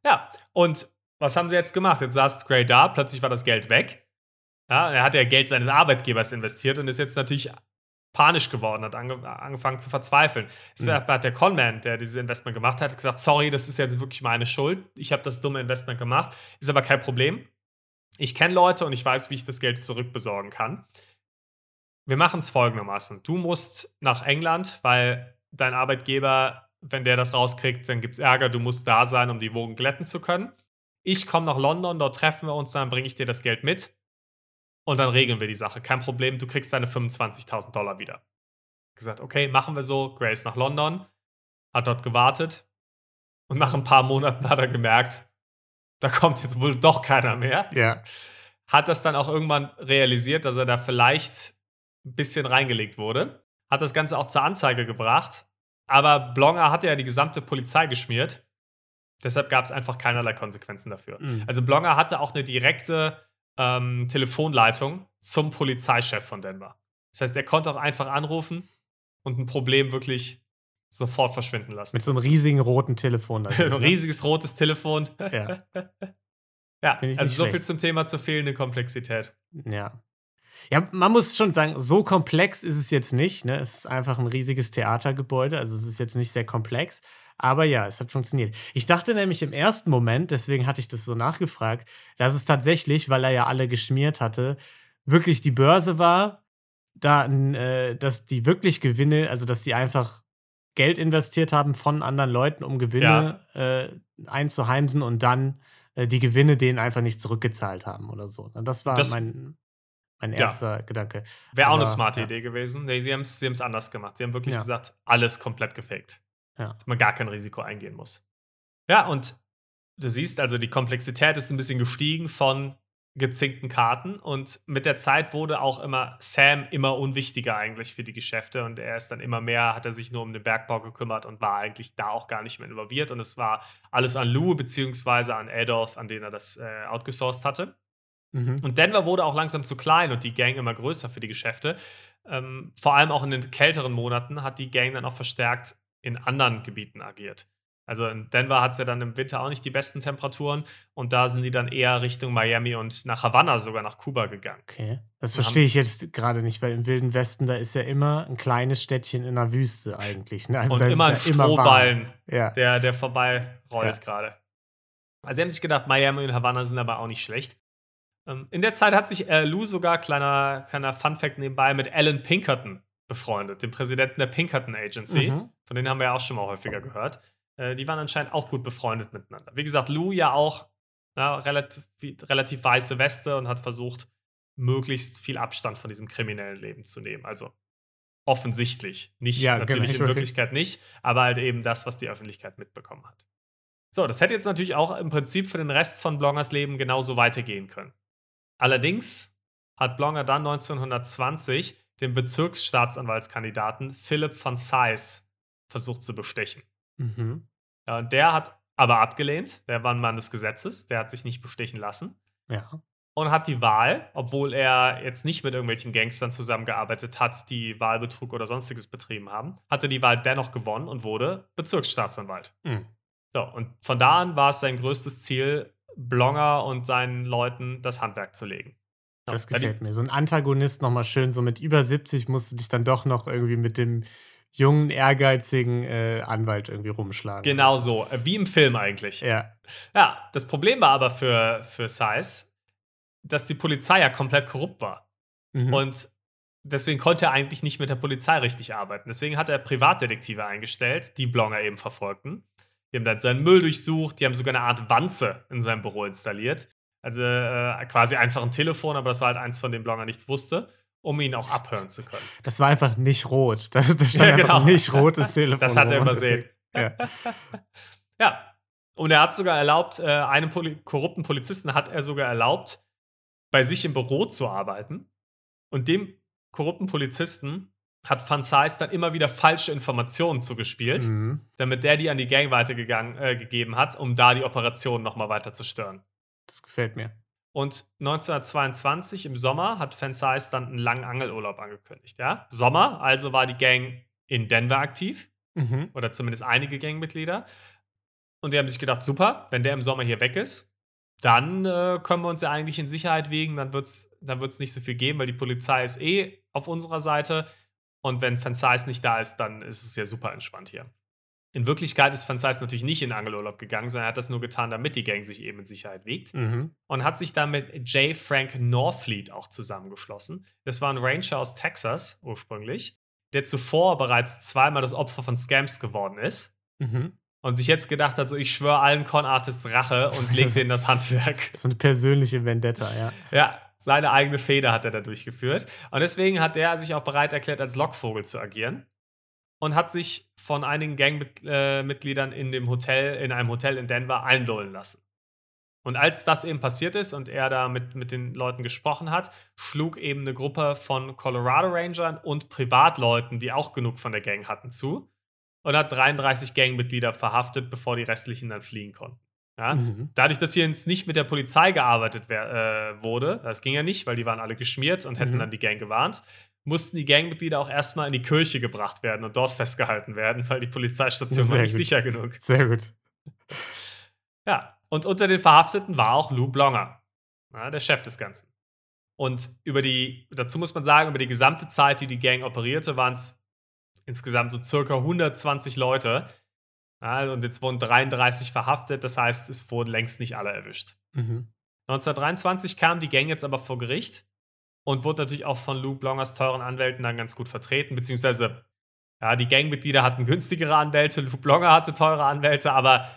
Ja, und was haben sie jetzt gemacht? Jetzt saß Gray da, plötzlich war das Geld weg. Ja, er hat ja Geld seines Arbeitgebers investiert und ist jetzt natürlich panisch geworden, hat ange angefangen zu verzweifeln. Es mhm. hat der Conman, der dieses Investment gemacht hat, gesagt, sorry, das ist jetzt wirklich meine Schuld. Ich habe das dumme Investment gemacht. Ist aber kein Problem. Ich kenne Leute und ich weiß, wie ich das Geld zurückbesorgen kann. Wir machen es folgendermaßen. Du musst nach England, weil dein Arbeitgeber, wenn der das rauskriegt, dann gibt es Ärger. Du musst da sein, um die Wogen glätten zu können ich komme nach London, dort treffen wir uns, dann bringe ich dir das Geld mit und dann regeln wir die Sache. Kein Problem, du kriegst deine 25.000 Dollar wieder. Gesagt, okay, machen wir so. Grace nach London, hat dort gewartet und nach ein paar Monaten hat er gemerkt, da kommt jetzt wohl doch keiner mehr.
Ja.
Hat das dann auch irgendwann realisiert, dass er da vielleicht ein bisschen reingelegt wurde. Hat das Ganze auch zur Anzeige gebracht. Aber Blonger hatte ja die gesamte Polizei geschmiert. Deshalb gab es einfach keinerlei Konsequenzen dafür. Mhm. Also Blonger hatte auch eine direkte ähm, Telefonleitung zum Polizeichef von Denver. Das heißt, er konnte auch einfach anrufen und ein Problem wirklich sofort verschwinden lassen.
Mit so einem riesigen roten Telefon.
ein ne? riesiges rotes Telefon. Ja. ja, also so viel zum Thema zur fehlenden Komplexität.
Ja. Ja, man muss schon sagen, so komplex ist es jetzt nicht. Ne? Es ist einfach ein riesiges Theatergebäude, also es ist jetzt nicht sehr komplex. Aber ja, es hat funktioniert. Ich dachte nämlich im ersten Moment, deswegen hatte ich das so nachgefragt, dass es tatsächlich, weil er ja alle geschmiert hatte, wirklich die Börse war, da, äh, dass die wirklich Gewinne, also dass die einfach Geld investiert haben von anderen Leuten, um Gewinne ja. äh, einzuheimsen und dann äh, die Gewinne denen einfach nicht zurückgezahlt haben oder so. Und das war das, mein, mein erster ja. Gedanke.
Wäre auch eine smarte ja. Idee gewesen. Nee, sie haben es sie anders gemacht. Sie haben wirklich gesagt, alles komplett gefaked. Ja. Dass man gar kein Risiko eingehen muss. Ja, und du siehst also, die Komplexität ist ein bisschen gestiegen von gezinkten Karten und mit der Zeit wurde auch immer Sam immer unwichtiger eigentlich für die Geschäfte und er ist dann immer mehr, hat er sich nur um den Bergbau gekümmert und war eigentlich da auch gar nicht mehr involviert und es war alles an Lou beziehungsweise an Adolf, an den er das äh, outgesourced hatte. Mhm. Und Denver wurde auch langsam zu klein und die Gang immer größer für die Geschäfte. Ähm, vor allem auch in den kälteren Monaten hat die Gang dann auch verstärkt in anderen Gebieten agiert. Also in Denver hat es ja dann im Winter auch nicht die besten Temperaturen und da sind die dann eher Richtung Miami und nach Havanna sogar nach Kuba gegangen.
Okay. Das verstehe ich jetzt gerade nicht, weil im Wilden Westen, da ist ja immer ein kleines Städtchen in der Wüste eigentlich. Ne?
Also und immer ein ja Strohballen, ja. der, der vorbei rollt ja. gerade. Also sie haben sich gedacht, Miami und Havanna sind aber auch nicht schlecht. Ähm, in der Zeit hat sich äh, Lou sogar, kleiner, kleiner Fun-Fact nebenbei, mit Alan Pinkerton befreundet, dem Präsidenten der Pinkerton Agency. Mhm. Von denen haben wir ja auch schon mal häufiger gehört. Äh, die waren anscheinend auch gut befreundet miteinander. Wie gesagt, Lou ja auch ja, relativ, relativ weiße Weste und hat versucht, möglichst viel Abstand von diesem kriminellen Leben zu nehmen. Also offensichtlich. Nicht ja, natürlich genau, in Wirklichkeit nicht, aber halt eben das, was die Öffentlichkeit mitbekommen hat. So, das hätte jetzt natürlich auch im Prinzip für den Rest von Blongers Leben genauso weitergehen können. Allerdings hat Blonger dann 1920 den Bezirksstaatsanwaltskandidaten Philipp von Seiss versucht zu bestechen. Mhm. Ja, und der hat aber abgelehnt. Der war ein Mann des Gesetzes. Der hat sich nicht bestechen lassen.
Ja.
Und hat die Wahl, obwohl er jetzt nicht mit irgendwelchen Gangstern zusammengearbeitet hat, die Wahlbetrug oder sonstiges betrieben haben, hatte die Wahl dennoch gewonnen und wurde Bezirksstaatsanwalt. Mhm. So, und von da an war es sein größtes Ziel, Blonger und seinen Leuten das Handwerk zu legen.
Das gefällt mir. So ein Antagonist nochmal schön, so mit über 70 musst du dich dann doch noch irgendwie mit dem jungen, ehrgeizigen äh, Anwalt irgendwie rumschlagen.
Genau so, äh, wie im Film eigentlich.
Ja.
Ja, das Problem war aber für, für Size, dass die Polizei ja komplett korrupt war. Mhm. Und deswegen konnte er eigentlich nicht mit der Polizei richtig arbeiten. Deswegen hat er Privatdetektive eingestellt, die Blonger eben verfolgten. Die haben dann seinen Müll durchsucht, die haben sogar eine Art Wanze in seinem Büro installiert. Also äh, quasi einfach ein Telefon, aber das war halt eins, von dem Blonger nichts wusste um ihn auch abhören zu können.
Das war einfach nicht rot. Das, das stand ja, genau. einfach nicht rotes Telefon.
Das hat er übersehen. Ja. ja. Und er hat sogar erlaubt, äh, einem Poli korrupten Polizisten hat er sogar erlaubt, bei sich im Büro zu arbeiten. Und dem korrupten Polizisten hat Van Size dann immer wieder falsche Informationen zugespielt, mhm. damit der die an die Gang weitergegeben äh, hat, um da die Operation nochmal weiter zu stören.
Das gefällt mir.
Und 1922 im Sommer hat Van Size dann einen langen Angelurlaub angekündigt. Ja? Sommer, also war die Gang in Denver aktiv. Mhm. Oder zumindest einige Gangmitglieder. Und die haben sich gedacht, super, wenn der im Sommer hier weg ist, dann äh, können wir uns ja eigentlich in Sicherheit wiegen. Dann wird es dann wird's nicht so viel geben, weil die Polizei ist eh auf unserer Seite. Und wenn Van Size nicht da ist, dann ist es ja super entspannt hier. In Wirklichkeit ist Van Zeiss natürlich nicht in Angelurlaub gegangen, sondern er hat das nur getan, damit die Gang sich eben in Sicherheit wiegt. Mhm. Und hat sich dann mit J. Frank Norfleet auch zusammengeschlossen. Das war ein Ranger aus Texas ursprünglich, der zuvor bereits zweimal das Opfer von Scams geworden ist. Mhm. Und sich jetzt gedacht hat, so ich schwöre allen Con-Artists Rache und leg denen das Handwerk.
So eine persönliche Vendetta, ja.
Ja, seine eigene Feder hat er da durchgeführt. Und deswegen hat er sich auch bereit erklärt, als Lockvogel zu agieren und hat sich von einigen Gangmitgliedern in dem Hotel, in einem Hotel in Denver einlullen lassen. Und als das eben passiert ist und er da mit, mit den Leuten gesprochen hat, schlug eben eine Gruppe von Colorado Rangern und Privatleuten, die auch genug von der Gang hatten, zu und hat 33 Gangmitglieder verhaftet, bevor die restlichen dann fliehen konnten. Ja? Mhm. Dadurch, dass hier jetzt nicht mit der Polizei gearbeitet äh, wurde, das ging ja nicht, weil die waren alle geschmiert und hätten mhm. dann die Gang gewarnt, mussten die Gangmitglieder auch erstmal in die Kirche gebracht werden und dort festgehalten werden, weil die Polizeistation war nicht gut. sicher genug.
Sehr gut.
Ja, und unter den Verhafteten war auch Lou Blonger, ja, der Chef des Ganzen. Und über die, dazu muss man sagen, über die gesamte Zeit, die die Gang operierte, waren es insgesamt so circa 120 Leute. Ja, und jetzt wurden 33 verhaftet, das heißt, es wurden längst nicht alle erwischt. Mhm. 1923 kam die Gang jetzt aber vor Gericht und wurde natürlich auch von Lou Blongers teuren Anwälten dann ganz gut vertreten, beziehungsweise ja, die Gangmitglieder hatten günstigere Anwälte, Lou Blonger hatte teure Anwälte, aber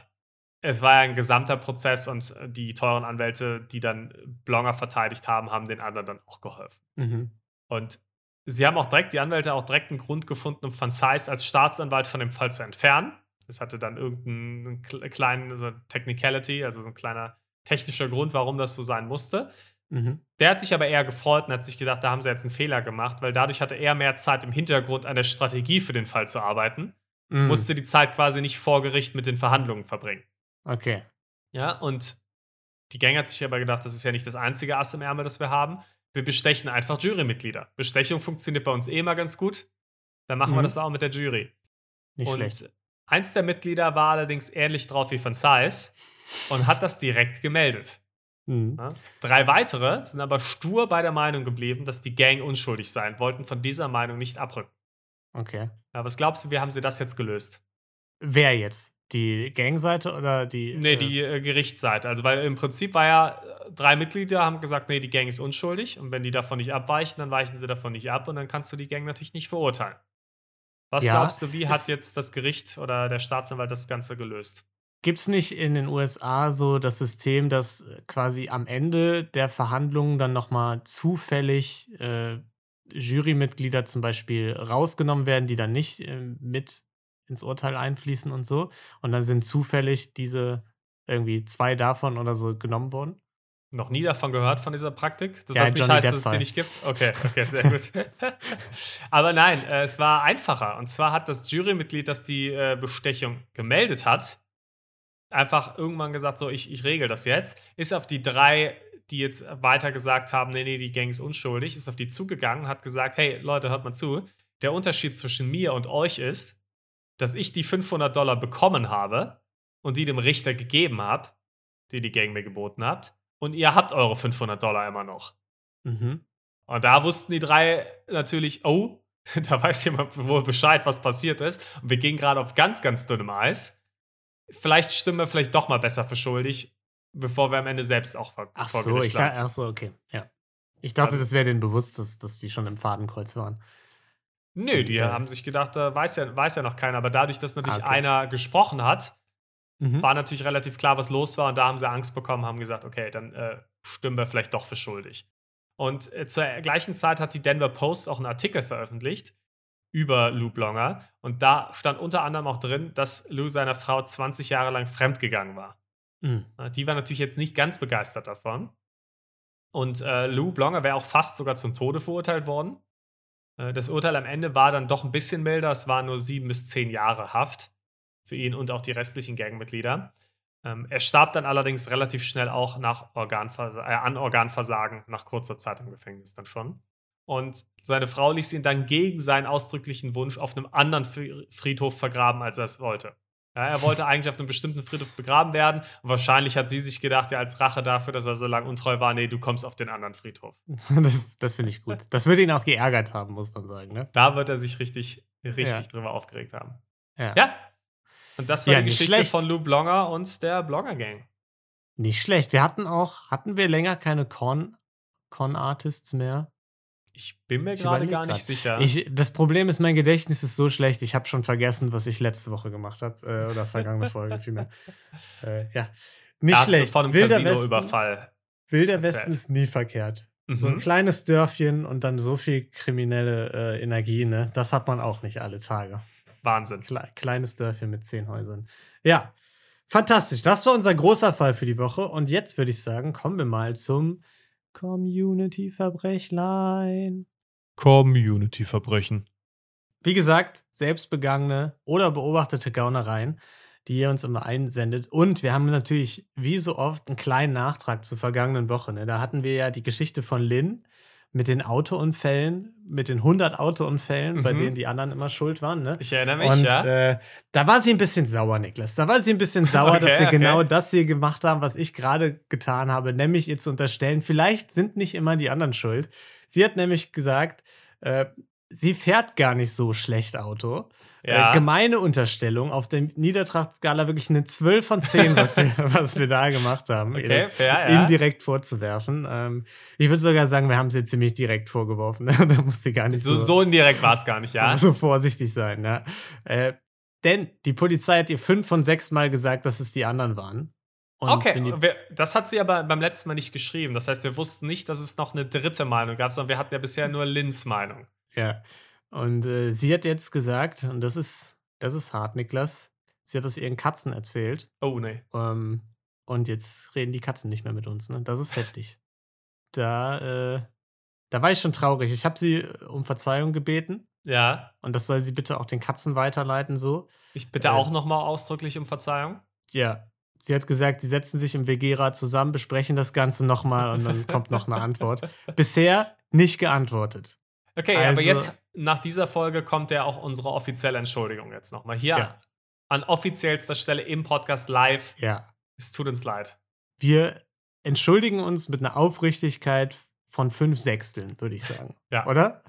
es war ja ein gesamter Prozess und die teuren Anwälte, die dann Blonger verteidigt haben, haben den anderen dann auch geholfen. Mhm. Und sie haben auch direkt, die Anwälte auch direkt einen Grund gefunden, um Van Zeiss als Staatsanwalt von dem Fall zu entfernen. Es hatte dann irgendeinen kleinen also Technicality, also ein kleiner technischer Grund, warum das so sein musste. Mhm. Der hat sich aber eher gefreut und hat sich gedacht, da haben sie jetzt einen Fehler gemacht, weil dadurch hatte er mehr Zeit im Hintergrund an der Strategie für den Fall zu arbeiten. Mhm. Musste die Zeit quasi nicht vor Gericht mit den Verhandlungen verbringen.
Okay.
Ja, und die Gang hat sich aber gedacht, das ist ja nicht das einzige Ass im Ärmel, das wir haben. Wir bestechen einfach Jurymitglieder. Bestechung funktioniert bei uns eh immer ganz gut. Dann machen mhm. wir das auch mit der Jury.
Nicht und schlecht.
Eins der Mitglieder war allerdings ähnlich drauf wie von Size und hat das direkt gemeldet. Mhm. Ja? Drei weitere sind aber stur bei der Meinung geblieben, dass die Gang unschuldig sein, wollten von dieser Meinung nicht abrücken.
Okay.
Ja, was glaubst du, wie haben sie das jetzt gelöst?
Wer jetzt? Die Gangseite oder die.
Nee, äh die äh, Gerichtsseite. Also, weil im Prinzip war ja, äh, drei Mitglieder haben gesagt, nee, die Gang ist unschuldig. Und wenn die davon nicht abweichen, dann weichen sie davon nicht ab und dann kannst du die Gang natürlich nicht verurteilen. Was ja, glaubst du, wie hat jetzt das Gericht oder der Staatsanwalt das Ganze gelöst?
Gibt es nicht in den USA so das System, dass quasi am Ende der Verhandlungen dann nochmal zufällig äh, Jurymitglieder zum Beispiel rausgenommen werden, die dann nicht äh, mit ins Urteil einfließen und so. Und dann sind zufällig diese irgendwie zwei davon oder so genommen worden.
Noch nie davon gehört von dieser Praktik? Das ja, nicht heißt, dass es die nicht gibt? Okay, okay, sehr gut. Aber nein, äh, es war einfacher. Und zwar hat das Jurymitglied, das die äh, Bestechung gemeldet hat, einfach irgendwann gesagt, so, ich, ich regel das jetzt, ist auf die drei, die jetzt weiter gesagt haben, nee, nee, die Gang ist unschuldig, ist auf die zugegangen, hat gesagt, hey, Leute, hört mal zu, der Unterschied zwischen mir und euch ist, dass ich die 500 Dollar bekommen habe und die dem Richter gegeben habe, die die Gang mir geboten habt, und ihr habt eure 500 Dollar immer noch. Mhm. Und da wussten die drei natürlich, oh, da weiß jemand wohl Bescheid, was passiert ist. Und wir gehen gerade auf ganz, ganz dünnem Eis. Vielleicht stimmen wir vielleicht doch mal besser für schuldig, bevor wir am Ende selbst auch vor,
ach so, ich da, Ach so, okay, ja. Ich dachte, also, das wäre denen bewusst, dass, dass die schon im Fadenkreuz waren.
Nö, die, haben sich gedacht, da weiß ja, weiß ja noch keiner. Aber dadurch, dass natürlich ah, okay. einer gesprochen hat, mhm. war natürlich relativ klar, was los war. Und da haben sie Angst bekommen, haben gesagt, okay, dann äh, stimmen wir vielleicht doch für schuldig. Und äh, zur gleichen Zeit hat die Denver Post auch einen Artikel veröffentlicht über Lou Blonger. Und da stand unter anderem auch drin, dass Lou seiner Frau 20 Jahre lang fremdgegangen war. Mhm. Die war natürlich jetzt nicht ganz begeistert davon. Und äh, Lou Blonger wäre auch fast sogar zum Tode verurteilt worden. Äh, das Urteil am Ende war dann doch ein bisschen milder. Es waren nur sieben bis zehn Jahre Haft für ihn und auch die restlichen Gangmitglieder. Ähm, er starb dann allerdings relativ schnell auch nach Organversa äh, an Organversagen, nach kurzer Zeit im Gefängnis dann schon. Und seine Frau ließ ihn dann gegen seinen ausdrücklichen Wunsch auf einem anderen Friedhof vergraben, als er es wollte. Ja, er wollte eigentlich auf einem bestimmten Friedhof begraben werden und wahrscheinlich hat sie sich gedacht, ja, als Rache dafür, dass er so lange untreu war, nee, du kommst auf den anderen Friedhof.
das, das finde ich gut. Das würde ihn auch geärgert haben, muss man sagen. Ne?
Da wird er sich richtig, richtig ja. drüber aufgeregt haben. Ja. ja. Und das war die Geschichte schlecht. von Lou Blonger und der Blogger Gang.
Nicht schlecht. Wir hatten auch, hatten wir länger keine Con-Artists mehr?
Ich bin mir gerade gar nicht grad. sicher.
Ich, das Problem ist, mein Gedächtnis ist so schlecht, ich habe schon vergessen, was ich letzte Woche gemacht habe. Äh, oder vergangene Folge vielmehr. Äh, ja. Nicht da schlecht.
Von einem Casino-Überfall.
Wilder erzählt. Westen ist nie verkehrt. Mhm. So ein mhm. kleines Dörfchen und dann so viel kriminelle äh, Energie, ne? Das hat man auch nicht alle Tage.
Wahnsinn.
Kle kleines Dörfchen mit zehn Häusern. Ja, fantastisch. Das war unser großer Fall für die Woche. Und jetzt würde ich sagen, kommen wir mal zum Community-Verbrechlein.
Community-Verbrechen.
Wie gesagt, selbstbegangene oder beobachtete Gaunereien, die ihr uns immer einsendet. Und wir haben natürlich, wie so oft, einen kleinen Nachtrag zur vergangenen Woche. Ne? Da hatten wir ja die Geschichte von Lynn, mit den Autounfällen, mit den 100 Autounfällen, mhm. bei denen die anderen immer schuld waren. Ne?
Ich erinnere mich,
und,
ja.
Äh, da war sie ein bisschen sauer, Niklas. Da war sie ein bisschen sauer, okay, dass wir okay. genau das hier gemacht haben, was ich gerade getan habe, nämlich ihr zu unterstellen, vielleicht sind nicht immer die anderen schuld. Sie hat nämlich gesagt, äh, sie fährt gar nicht so schlecht Auto. Äh, ja. Äh, gemeine Unterstellung, auf der Niedertrachtskala wirklich eine 12 von 10, was wir, was wir da gemacht haben.
Okay, fair, ja.
Indirekt vorzuwerfen. Ähm, ich würde sogar sagen, wir haben sie ziemlich direkt vorgeworfen. da musste gar nicht
so, so, so indirekt war es gar nicht, ja.
So, so vorsichtig sein, ja. Äh, denn die Polizei hat ihr fünf von sechs Mal gesagt, dass es die anderen waren.
Und okay, das hat sie aber beim letzten Mal nicht geschrieben. Das heißt, wir wussten nicht, dass es noch eine dritte Meinung gab, sondern wir hatten ja bisher nur Lins Meinung.
Ja. Und äh, sie hat jetzt gesagt, und das ist, das ist hart, Niklas, sie hat das ihren Katzen erzählt.
Oh, nee.
Ähm, und jetzt reden die Katzen nicht mehr mit uns, ne? Das ist heftig. Da, äh, da war ich schon traurig. Ich habe sie äh, um Verzeihung gebeten.
Ja.
Und das soll sie bitte auch den Katzen weiterleiten, so.
Ich bitte äh, auch nochmal ausdrücklich um Verzeihung.
Ja. Sie hat gesagt, sie setzen sich im WG-Rat zusammen, besprechen das Ganze nochmal und dann kommt noch eine Antwort. Bisher nicht geantwortet.
Okay, also, aber jetzt nach dieser Folge kommt ja auch unsere offizielle Entschuldigung jetzt nochmal. Hier ja. an offiziellster Stelle im Podcast live.
Ja.
Es tut uns leid.
Wir entschuldigen uns mit einer Aufrichtigkeit von fünf Sechsteln, würde ich sagen.
Ja.
Oder?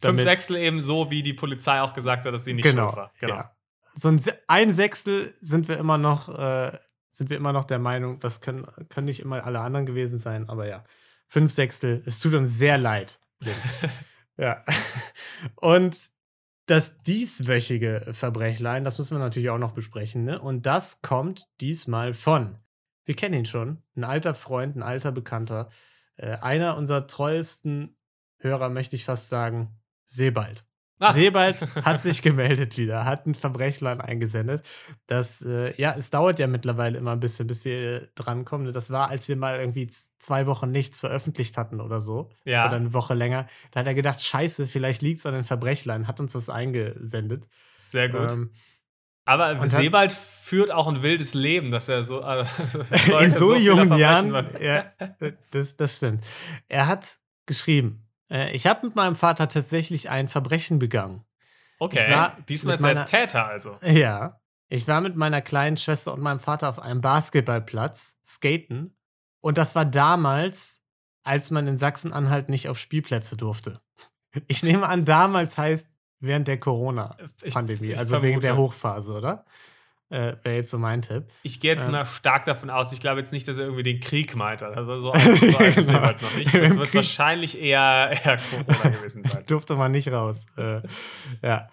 Fünf Sechstel eben so, wie die Polizei auch gesagt hat, dass sie nicht
genau,
schuld war. Genau.
Ja. So ein, ein Sechstel sind wir immer noch, äh, sind wir immer noch der Meinung, das können, können nicht immer alle anderen gewesen sein, aber ja. Fünf Sechstel, es tut uns sehr leid. ja. Und das dieswöchige Verbrechlein, das müssen wir natürlich auch noch besprechen, ne? Und das kommt diesmal von, wir kennen ihn schon, ein alter Freund, ein alter Bekannter, äh, einer unserer treuesten Hörer, möchte ich fast sagen, Sebald. Ah. Sebald hat sich gemeldet wieder, hat ein Verbrechlein eingesendet. Das, äh, ja, es dauert ja mittlerweile immer ein bisschen, bis wir drankommen. Das war, als wir mal irgendwie zwei Wochen nichts veröffentlicht hatten oder so.
Ja.
Oder eine Woche länger. Da hat er gedacht, scheiße, vielleicht liegt es an den Verbrechlein, hat uns das eingesendet.
Sehr gut. Ähm, aber Sebald führt auch ein wildes Leben, dass er so. Äh,
in so, so jungen Jahren. Ja, das, das stimmt. Er hat geschrieben, äh, ich habe mit meinem Vater tatsächlich ein Verbrechen begangen.
Okay, diesmal ist er Täter also.
Ja. Ich war mit meiner kleinen Schwester und meinem Vater auf einem Basketballplatz skaten. Und das war damals, als man in Sachsen-Anhalt nicht auf Spielplätze durfte. Ich nehme an, damals heißt während der Corona-Pandemie, also vermute. wegen der Hochphase, oder? Äh, Wäre jetzt so mein Tipp.
Ich gehe jetzt äh, mal stark davon aus. Ich glaube jetzt nicht, dass er irgendwie den Krieg meint. Also so so alt ist er halt noch nicht. Es wird Krieg wahrscheinlich eher, eher Corona gewesen sein.
Durfte man nicht raus. Äh, ja.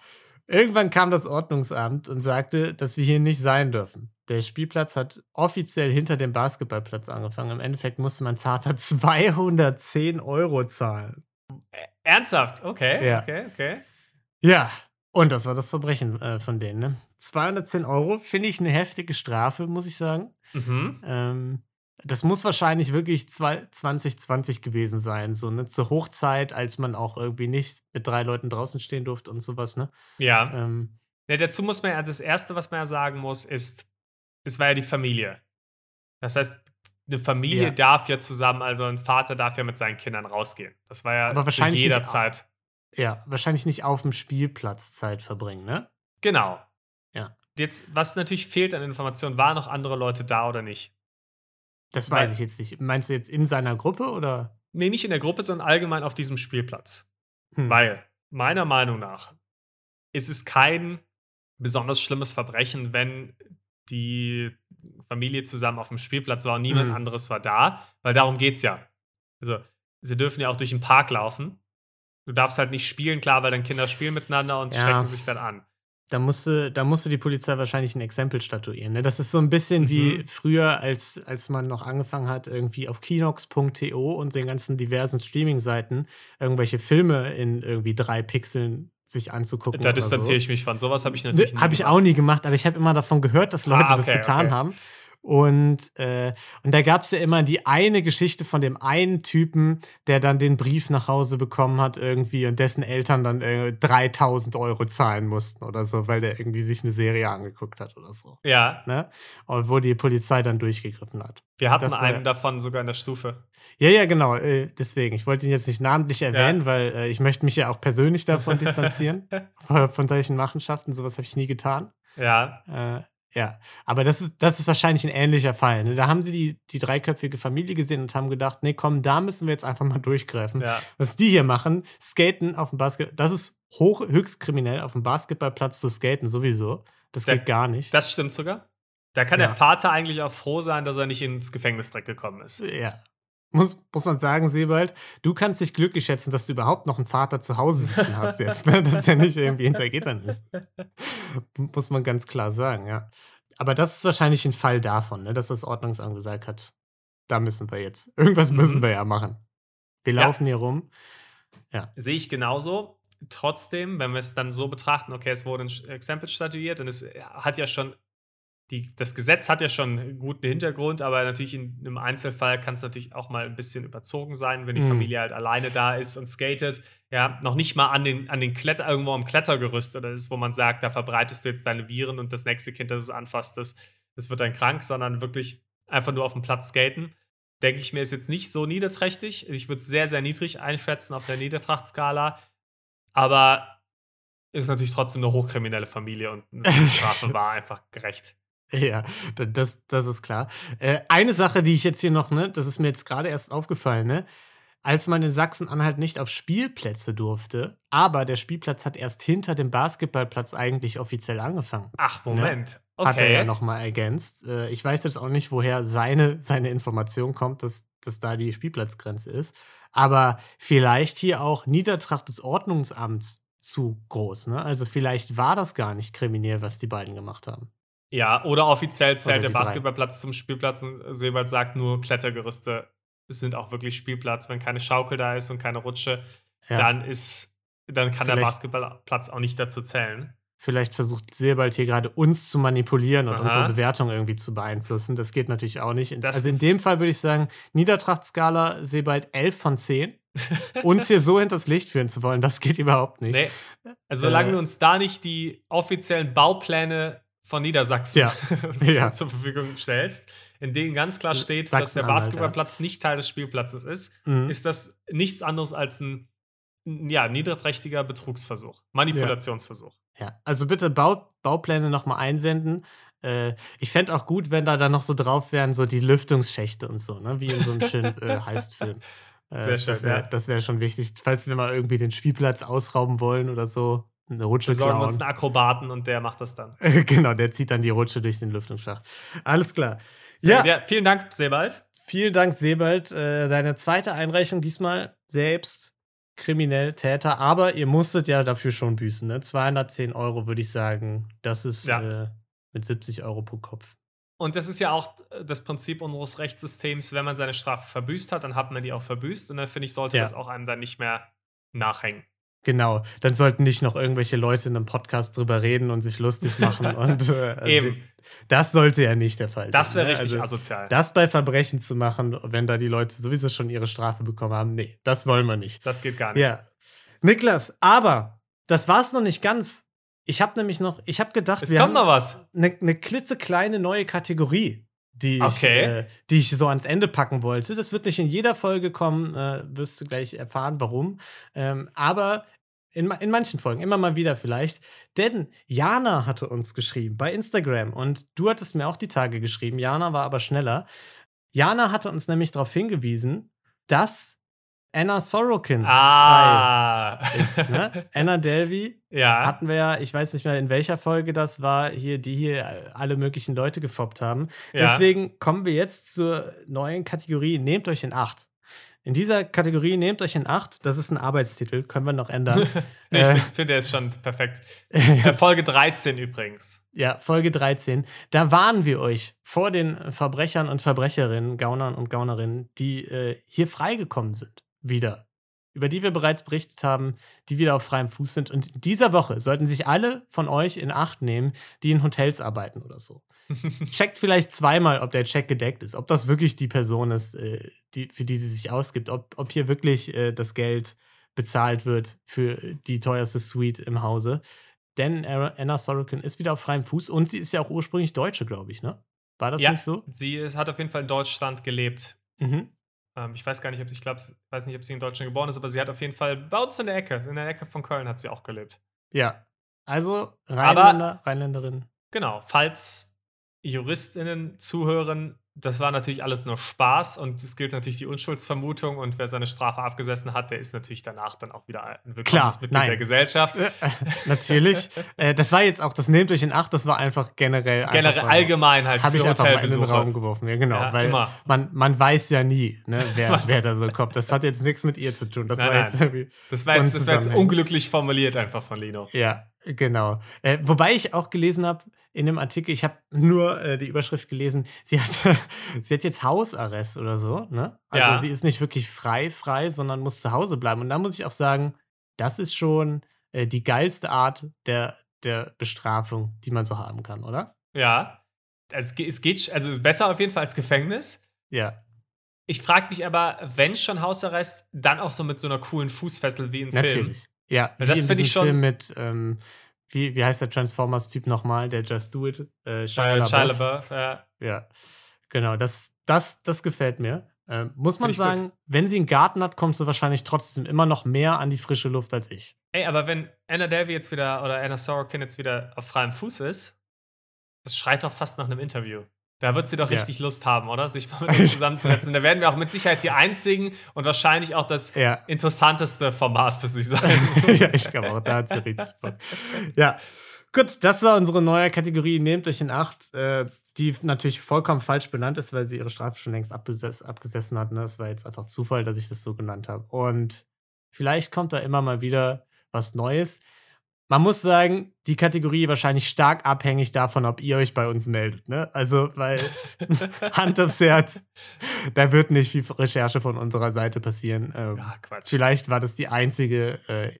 Irgendwann kam das Ordnungsamt und sagte, dass wir hier nicht sein dürfen. Der Spielplatz hat offiziell hinter dem Basketballplatz angefangen. Im Endeffekt musste mein Vater 210 Euro zahlen.
Ernsthaft? Okay,
ja.
okay, okay.
Ja, und das war das Verbrechen äh, von denen. Ne? 210 Euro finde ich eine heftige Strafe, muss ich sagen.
Mhm.
Ähm, das muss wahrscheinlich wirklich 2020 gewesen sein, so ne, zur Hochzeit, als man auch irgendwie nicht mit drei Leuten draußen stehen durfte und sowas, ne?
Ja.
Ähm,
ja dazu muss man ja, das Erste, was man ja sagen muss, ist, es war ja die Familie. Das heißt, eine Familie ja. darf ja zusammen, also ein Vater darf ja mit seinen Kindern rausgehen. Das war ja
Aber wahrscheinlich
zu jeder Zeit.
Ja, wahrscheinlich nicht auf dem Spielplatz Zeit verbringen, ne?
Genau.
Ja.
Jetzt, was natürlich fehlt an Informationen, waren noch andere Leute da oder nicht?
Das weiß Weil, ich jetzt nicht. Meinst du jetzt in seiner Gruppe oder?
Nee, nicht in der Gruppe, sondern allgemein auf diesem Spielplatz. Hm. Weil, meiner Meinung nach, ist es kein besonders schlimmes Verbrechen, wenn die Familie zusammen auf dem Spielplatz war und niemand hm. anderes war da, weil darum geht's ja. Also, sie dürfen ja auch durch den Park laufen Du darfst halt nicht spielen, klar, weil dann Kinder spielen miteinander und ja. strecken sich dann an.
Da musste, da musste die Polizei wahrscheinlich ein Exempel statuieren. Ne? Das ist so ein bisschen mhm. wie früher, als, als man noch angefangen hat, irgendwie auf kinox.to und den ganzen diversen Streaming-Seiten irgendwelche Filme in irgendwie drei Pixeln sich anzugucken.
Da distanziere so. ich mich von. Sowas habe ich natürlich
nie Habe ich auch nie gemacht, aber ich habe immer davon gehört, dass Leute ah, okay, das getan okay. haben. Und, äh, und da gab es ja immer die eine Geschichte von dem einen Typen, der dann den Brief nach Hause bekommen hat irgendwie und dessen Eltern dann äh, 3000 Euro zahlen mussten oder so, weil der irgendwie sich eine Serie angeguckt hat oder so.
Ja.
Ne? Und wo die Polizei dann durchgegriffen hat.
Wir hatten das, einen davon sogar in der Stufe.
Ja, ja, genau. Äh, deswegen. Ich wollte ihn jetzt nicht namentlich erwähnen, ja. weil äh, ich möchte mich ja auch persönlich davon distanzieren. von solchen Machenschaften. Sowas habe ich nie getan.
Ja.
Ja, aber das ist, das ist wahrscheinlich ein ähnlicher Fall. Ne? Da haben sie die, die dreiköpfige Familie gesehen und haben gedacht, nee, komm, da müssen wir jetzt einfach mal durchgreifen.
Ja.
Was die hier machen, skaten auf dem Basketball, das ist hoch, höchst kriminell, auf dem Basketballplatz zu skaten sowieso. Das da, geht gar nicht.
Das stimmt sogar. Da kann ja. der Vater eigentlich auch froh sein, dass er nicht ins Gefängnis direkt gekommen ist.
Ja. Muss, muss man sagen, Sebald, du kannst dich glücklich schätzen, dass du überhaupt noch einen Vater zu Hause sitzen hast jetzt, ne? dass der nicht irgendwie hinter Gittern ist. muss man ganz klar sagen, ja. Aber das ist wahrscheinlich ein Fall davon, ne? dass das Ordnungsamt gesagt hat, da müssen wir jetzt, irgendwas müssen mhm. wir ja machen. Wir laufen ja. hier rum. Ja.
Sehe ich genauso. Trotzdem, wenn wir es dann so betrachten, okay, es wurde ein Exempel statuiert und es hat ja schon die, das Gesetz hat ja schon einen guten Hintergrund, aber natürlich in einem Einzelfall kann es natürlich auch mal ein bisschen überzogen sein, wenn die mhm. Familie halt alleine da ist und skatet. Ja, noch nicht mal an den, an den Kletter, irgendwo am Klettergerüst oder ist, wo man sagt, da verbreitest du jetzt deine Viren und das nächste Kind, das es anfasst, das, das wird dann krank, sondern wirklich einfach nur auf dem Platz skaten. Denke ich mir, ist jetzt nicht so niederträchtig. Ich würde es sehr, sehr niedrig einschätzen auf der Niedertrachtskala. Aber ist natürlich trotzdem eine hochkriminelle Familie und die Strafe war einfach gerecht.
Ja, das, das ist klar. Äh, eine Sache, die ich jetzt hier noch, ne, das ist mir jetzt gerade erst aufgefallen, ne? Als man in Sachsen-Anhalt nicht auf Spielplätze durfte, aber der Spielplatz hat erst hinter dem Basketballplatz eigentlich offiziell angefangen.
Ach, ne? Moment.
Ne? Okay. Hat er ja nochmal ergänzt. Äh, ich weiß jetzt auch nicht, woher seine, seine Information kommt, dass, dass da die Spielplatzgrenze ist. Aber vielleicht hier auch Niedertracht des Ordnungsamts zu groß. Ne? Also vielleicht war das gar nicht kriminell, was die beiden gemacht haben.
Ja, oder offiziell zählt oder der Basketballplatz drei. zum Spielplatz und Sebald sagt nur, Klettergerüste sind auch wirklich Spielplatz. Wenn keine Schaukel da ist und keine Rutsche, ja. dann ist, dann kann Vielleicht der Basketballplatz auch nicht dazu zählen.
Vielleicht versucht Sebald hier gerade uns zu manipulieren und Aha. unsere Bewertung irgendwie zu beeinflussen. Das geht natürlich auch nicht. Das also in dem Fall würde ich sagen, Niedertrachtskala Sebald 11 von 10. uns hier so hinters Licht führen zu wollen, das geht überhaupt nicht. Nee.
Also solange äh, du uns da nicht die offiziellen Baupläne von Niedersachsen ja. ja. zur Verfügung stellst, in denen ganz klar steht, dass der Basketballplatz nicht Teil des Spielplatzes ist, mhm. ist das nichts anderes als ein ja, niederträchtiger Betrugsversuch, Manipulationsversuch.
Ja, ja. also bitte Bau, Baupläne nochmal einsenden. Äh, ich fände auch gut, wenn da dann noch so drauf wären, so die Lüftungsschächte und so, ne? wie in so einem schönen äh, Heistfilm. Äh, Sehr schön. Das wäre ja. wär schon wichtig, falls wir mal irgendwie den Spielplatz ausrauben wollen oder so eine Rutsche
Besorgen klauen. wir uns einen Akrobaten und der macht das dann.
genau, der zieht dann die Rutsche durch den Lüftungsschacht. Alles klar.
Ja. ja. Vielen Dank, Sebald.
Vielen Dank, Sebald. Äh, deine zweite Einreichung diesmal selbst kriminell Täter, aber ihr musstet ja dafür schon büßen. Ne? 210 Euro würde ich sagen. Das ist ja. äh, mit 70 Euro pro Kopf.
Und das ist ja auch das Prinzip unseres Rechtssystems. Wenn man seine Strafe verbüßt hat, dann hat man die auch verbüßt. Und dann finde ich, sollte ja. das auch einem dann nicht mehr nachhängen.
Genau, dann sollten nicht noch irgendwelche Leute in einem Podcast drüber reden und sich lustig machen. und, äh, Eben. Das sollte ja nicht der Fall sein.
Das wäre ne? richtig also, asozial.
Das bei Verbrechen zu machen, wenn da die Leute sowieso schon ihre Strafe bekommen haben, nee, das wollen wir nicht.
Das geht gar nicht.
Ja. Niklas, aber das war es noch nicht ganz. Ich habe nämlich noch, ich habe gedacht,
es wir kommt noch was.
Eine ne klitzekleine neue Kategorie, die ich, äh, die ich so ans Ende packen wollte. Das wird nicht in jeder Folge kommen, äh, wirst du gleich erfahren, warum. Ähm, aber in, in manchen Folgen, immer mal wieder vielleicht. Denn Jana hatte uns geschrieben bei Instagram und du hattest mir auch die Tage geschrieben. Jana war aber schneller. Jana hatte uns nämlich darauf hingewiesen, dass Anna Sorokin
ah.
ist. Ne? Anna Delvey ja. hatten wir ja, ich weiß nicht mehr, in welcher Folge das war, hier, die hier alle möglichen Leute gefoppt haben. Ja. Deswegen kommen wir jetzt zur neuen Kategorie Nehmt euch in Acht. In dieser Kategorie nehmt euch in Acht, das ist ein Arbeitstitel, können wir noch ändern.
nee, äh, ich finde, der ist schon perfekt. Äh, Folge 13 übrigens.
Ja, Folge 13. Da warnen wir euch vor den Verbrechern und Verbrecherinnen, Gaunern und Gaunerinnen, die äh, hier freigekommen sind. Wieder. Über die wir bereits berichtet haben, die wieder auf freiem Fuß sind. Und in dieser Woche sollten sich alle von euch in Acht nehmen, die in Hotels arbeiten oder so. Checkt vielleicht zweimal, ob der Check gedeckt ist, ob das wirklich die Person ist, äh, die, für die sie sich ausgibt, ob, ob hier wirklich äh, das Geld bezahlt wird für die teuerste Suite im Hause. Denn Anna Sorokin ist wieder auf freiem Fuß und sie ist ja auch ursprünglich Deutsche, glaube ich, ne? War das ja, nicht so?
Sie ist, hat auf jeden Fall in Deutschland gelebt. Mhm. Ähm, ich weiß gar nicht, ob ich glaube, weiß nicht, ob sie in Deutschland geboren ist, aber sie hat auf jeden Fall bei uns in der Ecke, in der Ecke von Köln hat sie auch gelebt.
Ja. Also Rheinländer, aber, Rheinländerin.
Genau, falls JuristInnen zuhören, das war natürlich alles nur Spaß und es gilt natürlich die Unschuldsvermutung und wer seine Strafe abgesessen hat, der ist natürlich danach dann auch wieder ein willkommenes Mitglied der Gesellschaft.
Äh, natürlich. äh, das war jetzt auch, das nehmt euch in Acht, das war einfach generell.
Generell einfach allgemein halt
für ich einfach mal in den Raum geworfen. Ja, genau. Ja, weil immer. Man, man weiß ja nie, ne, wer, wer da so kommt. Das hat jetzt nichts mit ihr zu tun. Das nein, war jetzt
irgendwie. Das war jetzt, das war jetzt unglücklich formuliert einfach von Lino.
Ja, Genau. Äh, wobei ich auch gelesen habe in dem Artikel, ich habe nur äh, die Überschrift gelesen, sie hat, sie hat jetzt Hausarrest oder so, ne? Also ja. sie ist nicht wirklich frei, frei, sondern muss zu Hause bleiben. Und da muss ich auch sagen, das ist schon äh, die geilste Art der, der Bestrafung, die man so haben kann, oder?
Ja. Also, es geht, also besser auf jeden Fall als Gefängnis.
Ja.
Ich frage mich aber, wenn schon Hausarrest, dann auch so mit so einer coolen Fußfessel wie im
Natürlich. Film. Ja,
ja das finde ich schon. Film
mit, ähm, wie, wie heißt der Transformers-Typ nochmal, der Just Do It?
Äh, Shia, Shia LaBeouf.
ja. Ja, genau, das, das, das gefällt mir. Ähm, muss man sagen, gut. wenn sie einen Garten hat, kommt sie wahrscheinlich trotzdem immer noch mehr an die frische Luft als ich.
Ey, aber wenn Anna Delvey jetzt wieder oder Anna Sorokin jetzt wieder auf freiem Fuß ist, das schreit doch fast nach einem Interview. Da wird sie doch ja. richtig Lust haben, oder? Sich mal mit uns zusammenzusetzen. da werden wir auch mit Sicherheit die einzigen und wahrscheinlich auch das ja. interessanteste Format für sich sein.
ja, ich glaube auch, da hat sie richtig Bock. Ja. Gut, das war unsere neue Kategorie. Nehmt euch in Acht, äh, die natürlich vollkommen falsch benannt ist, weil sie ihre Strafe schon längst abgeses abgesessen hat. Ne? Das war jetzt einfach Zufall, dass ich das so genannt habe. Und vielleicht kommt da immer mal wieder was Neues. Man muss sagen, die Kategorie wahrscheinlich stark abhängig davon, ob ihr euch bei uns meldet. Ne? Also, weil Hand aufs Herz, da wird nicht viel Recherche von unserer Seite passieren. Ähm, ja, Quatsch. Vielleicht war das die einzige, äh,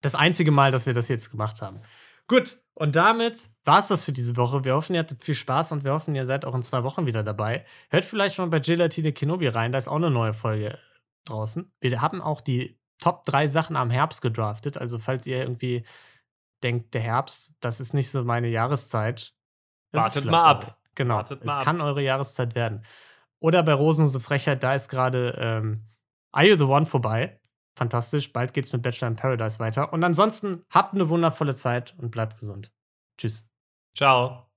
das einzige Mal, dass wir das jetzt gemacht haben. Gut, und damit war es das für diese Woche. Wir hoffen, ihr hattet viel Spaß und wir hoffen, ihr seid auch in zwei Wochen wieder dabei. Hört vielleicht mal bei Gelatine Kenobi rein, da ist auch eine neue Folge draußen. Wir haben auch die Top 3 Sachen am Herbst gedraftet. Also, falls ihr irgendwie denkt, der Herbst, das ist nicht so meine Jahreszeit.
Wartet mal ab.
Eure. Genau. Wartet es kann ab. eure Jahreszeit werden. Oder bei Rosenlose Frechheit, da ist gerade ähm, Are You the One vorbei. Fantastisch. Bald geht's mit Bachelor in Paradise weiter. Und ansonsten habt eine wundervolle Zeit und bleibt gesund. Tschüss.
Ciao.